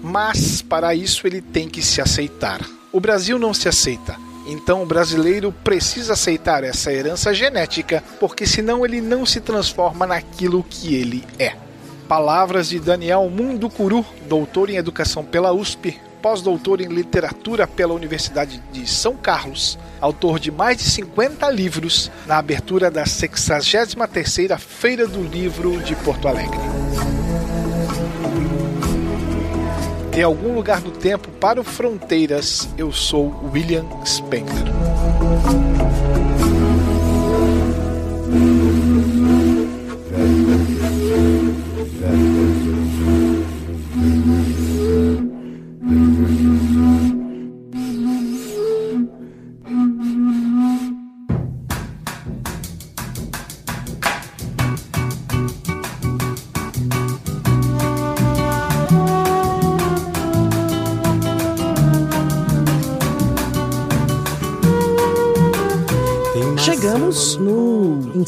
Mas para isso ele tem que se aceitar. O Brasil não se aceita. Então o brasileiro precisa aceitar essa herança genética, porque senão ele não se transforma naquilo que ele é. Palavras de Daniel Munducuru, doutor em educação pela USP, pós-doutor em literatura pela Universidade de São Carlos, autor de mais de 50 livros, na abertura da 63ª Feira do Livro de Porto Alegre. De algum lugar do tempo para o Fronteiras, eu sou William Spengler.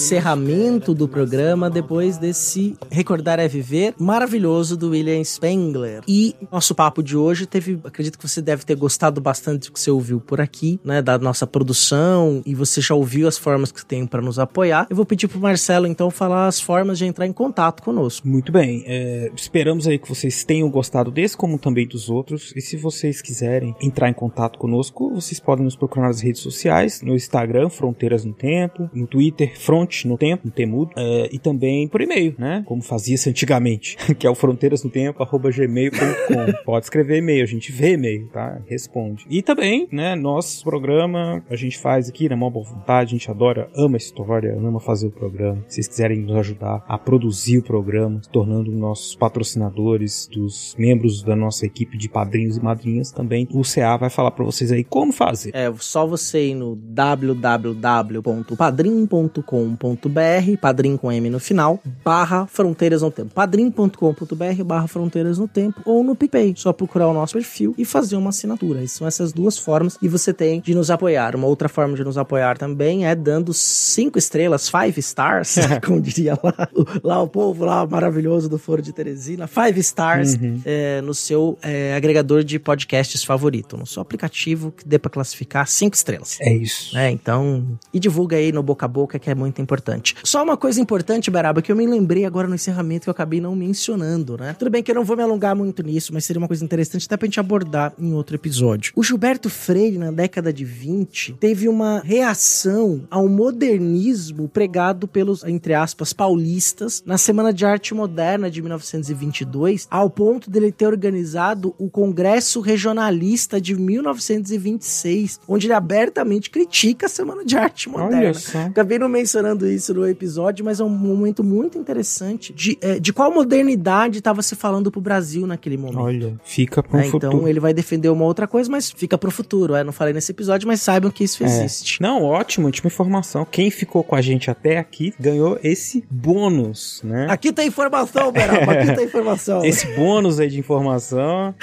Encerramento do programa depois desse Recordar é Viver maravilhoso do William Spengler. E nosso papo de hoje teve, acredito que você deve ter gostado bastante do que você ouviu por aqui, né, da nossa produção e você já ouviu as formas que tem para nos apoiar. Eu vou pedir pro Marcelo então falar as formas de entrar em contato conosco. Muito bem, é, esperamos aí que vocês tenham gostado desse como também dos outros. E se vocês quiserem entrar em contato conosco, vocês podem nos procurar nas redes sociais, no Instagram Fronteiras no Tempo, no Twitter Front no Tempo, no Temudo, é, e também por e-mail, né? Como fazia-se antigamente, que é o fronteirasnotempo@gmail.com. Pode escrever e-mail, a gente vê e-mail, tá? Responde. E também, né, nosso programa a gente faz aqui na maior boa vontade, a gente adora, ama a história, ama fazer o programa. Se vocês quiserem nos ajudar a produzir o programa, se tornando nossos patrocinadores, dos membros da nossa equipe de padrinhos e madrinhas também, o CA vai falar para vocês aí como fazer. É só você ir no www.padrim.com.br padrim com M no final, barra Fronteiras no Tempo. padrim.com.br barra Fronteiras no Tempo ou no PicPay. Só procurar o nosso perfil e fazer uma assinatura. São essas duas formas e você tem de nos apoiar. Uma outra forma de nos apoiar também é dando cinco estrelas, five stars, como diria lá, lá o povo lá maravilhoso do Foro de Teresina, five stars Uhum. é, no seu é, agregador de podcasts favorito, no seu aplicativo que dê pra classificar cinco estrelas. É isso. É, então. E divulga aí no boca a boca, que é muito importante. Só uma coisa importante, Baraba, que eu me lembrei agora no encerramento que eu acabei não mencionando, né? Tudo bem que eu não vou me alongar muito nisso, mas seria uma coisa interessante até pra gente abordar em outro episódio. O Gilberto Freire, na década de 20, teve uma reação ao modernismo pregado pelos, entre aspas, paulistas na Semana de Arte Moderna de 1922, ao ponto dele ter organizado o Congresso Regionalista de 1926, onde ele abertamente critica a Semana de Arte Moderna. Acabei não mencionando isso no episódio, mas é um momento muito interessante de, é, de qual modernidade estava se falando pro Brasil naquele momento. Olha, fica pro É, futuro. então ele vai defender uma outra coisa, mas fica pro futuro. É, não falei nesse episódio, mas saibam que isso É. existe. Não, ótimo, última informação. Quem ficou com a gente até aqui ganhou esse bônus, né? Aqui tem informação, Beraba, aqui tem informação. Esse bônus aí de informação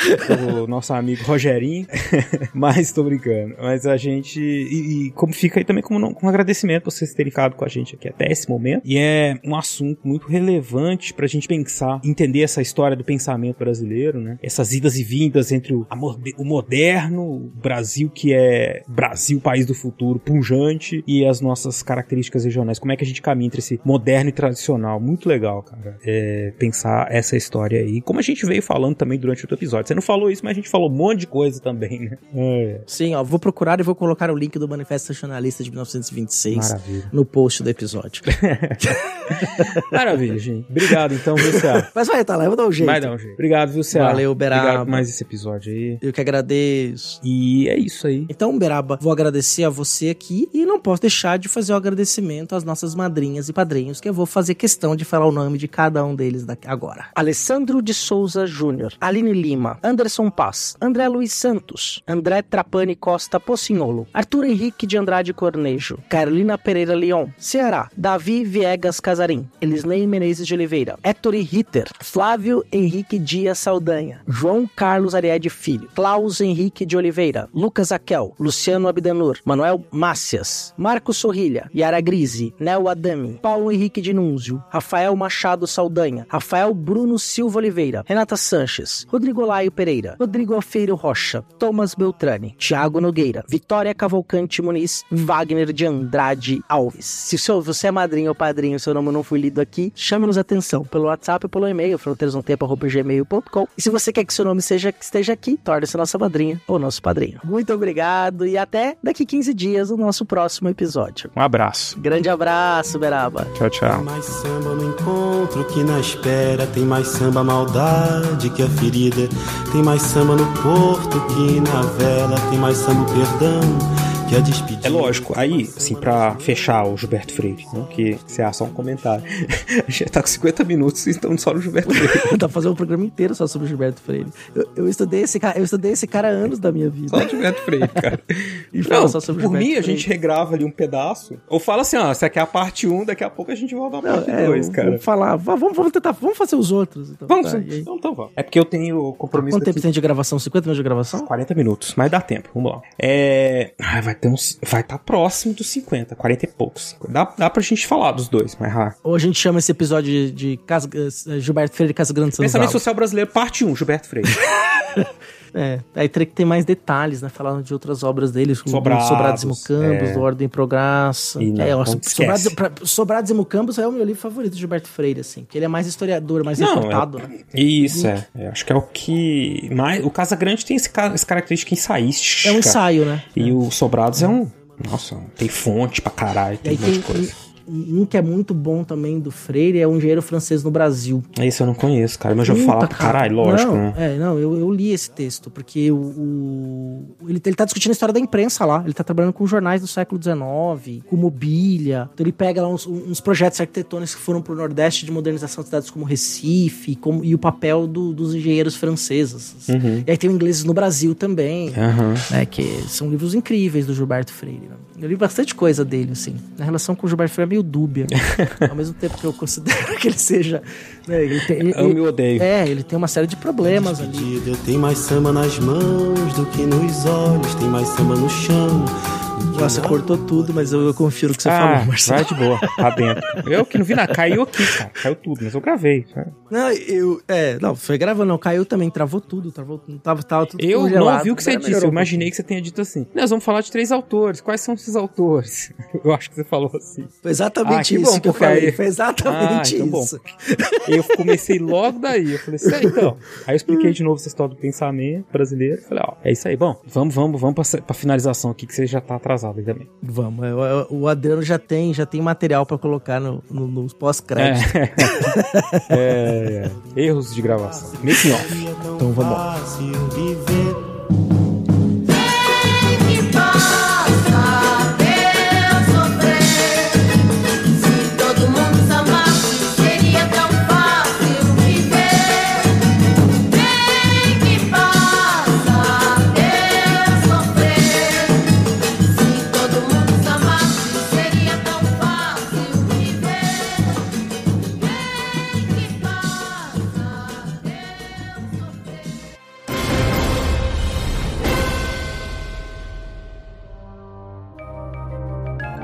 do nosso amigo Rogerinho. Mas tô brincando. Mas a gente. E, e como fica aí também como não- um agradecimento por vocês terem ficado com a gente aqui até esse momento. E é um assunto muito relevante pra gente pensar, entender essa história do pensamento brasileiro, né? Essas idas e vindas entre o, a morde- o moderno, o Brasil que é Brasil, país do futuro, punjante, e as nossas características regionais. Como é que a gente caminha entre esse moderno e tradicional? Muito legal, cara. É, pensar essa história aí. Como a gente veio falando também durante o episódio. Você não falou isso, mas a gente falou um monte de coisa também, né? É. Sim, ó, vou procurar e vou colocar o link do Manifesto Nacionalista de 1926 Maravilha. no post do episódio. Maravilha, gente. Obrigado, então, viu, Céu? mas vai, tá lá, eu vou dar um jeito. Vai dar um jeito. Obrigado, viu, Céu? Valeu, Beraba. Obrigado por mais esse episódio aí. Eu que agradeço. E é isso aí. Então, Beraba, vou agradecer a você aqui e não posso deixar de fazer o agradecimento às nossas madrinhas e padrinhos, que eu vou fazer questão de falar o nome de cada um deles daqui agora. Alessandro de Souza Júnior, Aline Lima, Anderson Paz, André Luiz Santos, André Trapani Costa Pocinholo, Arthur Henrique de Andrade Cornejo, Carolina Pereira Leon, Ceará, Davi Viegas Casarim, Elisley Menezes de Oliveira, Héctor Ritter, Flávio Henrique Dias Saldanha, João Carlos Ariade Filho, Klaus Henrique de Oliveira, Lucas Aquel, Luciano Abdanur, Manuel Mácias, Marcos Sorrilha, Yara Grise, Nel Adami, Paulo Henrique de Núnzio, Rafael Machado Saldanha, Rafael Bruno Silva Oliveira, Renata Sanches, Rodrigo Laio Pereira, Rodrigo Alfeiro Rocha, Thomas Beltrani, Thiago Nogueira, Vitória Cavalcante Muniz, Wagner de Andrade Alves. Se o seu, você é madrinho ou padrinho, seu nome não foi lido aqui, chame-nos atenção pelo WhatsApp ou pelo e-mail, fronteirasnotempo.gmail.com. E se você quer que seu nome seja, esteja aqui, torne-se nossa madrinha ou nosso padrinho. Muito obrigado e até daqui 15 dias no nosso próximo episódio. Um abraço. Grande abraço, Beraba. Tchau, tchau. Tem mais samba no encontro que na espera. Tem mais samba maldade que a ferida. Tem mais samba no porto que na vela. Tem mais samba o perdão que. É lógico, aí, assim, pra fechar o Gilberto Freire, né, que se há só um comentário. A gente tá com 50 minutos e estamos só no Gilberto Freire. Dá pra fazer um programa inteiro só sobre o Gilberto Freire. Eu, eu estudei esse cara, eu estudei esse cara há anos da minha vida. Só o Gilberto Freire, cara. E fala Não, só sobre o por Gilberto mim, a Freire. gente regrava ali um pedaço. Ou fala assim, ó, essa aqui é a parte 1, daqui a pouco a gente volta pra parte É, 2, eu- cara. Vamos falar, va- vamos, vamos tentar, vamos fazer os outros. Então, Vamos, tá, então, então vamos. É porque eu tenho compromisso Quanto tempo tem de gravação? 50 minutos de gravação? 40 minutos, mas dá tempo, vamos lá. É. Ah, vai ter uns. Vai estar próximo dos 50, 40 e poucos. Dá, dá pra gente falar dos dois, mas ah. Ou a gente chama esse episódio de, de Casa- eh, Gilberto Freire e Casa Grande São Pensamento. Social Brasileiro, parte 1, Gilberto Freire. É, aí teria que ter mais detalhes, né? Falando de outras obras deles, como Sobrados, Sobrados e Mucambos, é. do Ordem e Prograssa. E não, é, ó, Sobrados, pra- Sobrados e Mucambos é o meu livro favorito do Gilberto Freire, assim. Que ele é mais historiador, mais Não, reportado, é- né? Isso, é. É, Acho que é o que. Mais, o Casa Grande tem esse, essa característica ensaística. É um ensaio, né? E o Sobrados é um. Nossa, tem fonte pra caralho, E tem um monte de coisa. um, um que é muito bom também do Freire, é o Engenheiro Francês no Brasil. Esse eu não conheço, cara. Mas eu falar pra cara. caralho, lógico, não, né? É, não, eu, eu li esse texto, porque o, o- ele, ele tá discutindo a história da imprensa lá. Ele tá trabalhando com jornais do século XIX, com mobília. Então ele pega lá uns, uns projetos arquitetônicos que foram pro Nordeste de modernização de cidades como Recife, como, e o papel do- dos engenheiros franceses. Uhum. E aí tem o Ingleses no Brasil também. Aham. Né, que são livros incríveis do Gilberto Freire. né? Eu li bastante coisa dele, assim. A relação com o Gilberto Freire é meio dúbia. Ao mesmo tempo que eu considero que ele seja. Né, ele tem, ele, Amo e odeio. É, ele tem uma série de problemas ali. Eu tenho mais samba nas mãos do que nos olhos, tem mais samba no chão. Nossa, cortou tudo, mas eu, eu confio no que você ah, falou, Marcelo. vai de boa, tá dentro. Eu que não vi nada, caiu aqui, cara. Caiu tudo, mas eu gravei. sabe? Não, eu. É, não, foi gravando, não. Caiu também, travou tudo, travou tudo. Tava, tava tudo Eu congelado, não ouvi o que você disse, eu imaginei que você tenha dito assim. Nós vamos falar de três autores. Quais são esses autores? Eu acho que você falou assim. Foi exatamente Ah, que isso bom, que eu porque falei. Foi exatamente Ah, então bom. isso. Eu comecei logo daí. Eu falei, sério, então. Aí eu expliquei de novo essa história do pensamento brasileiro. Falei, ó, é isso aí. Bom, vamos, vamos, vamos pra, pra finalização aqui, que você já tá atrasado aí também. Vamos, eu- eu- o Adriano já tem, já tem material pra colocar no, no- nos pós-créditos. É, é, erros de gravação. Making off. Então vamos lá.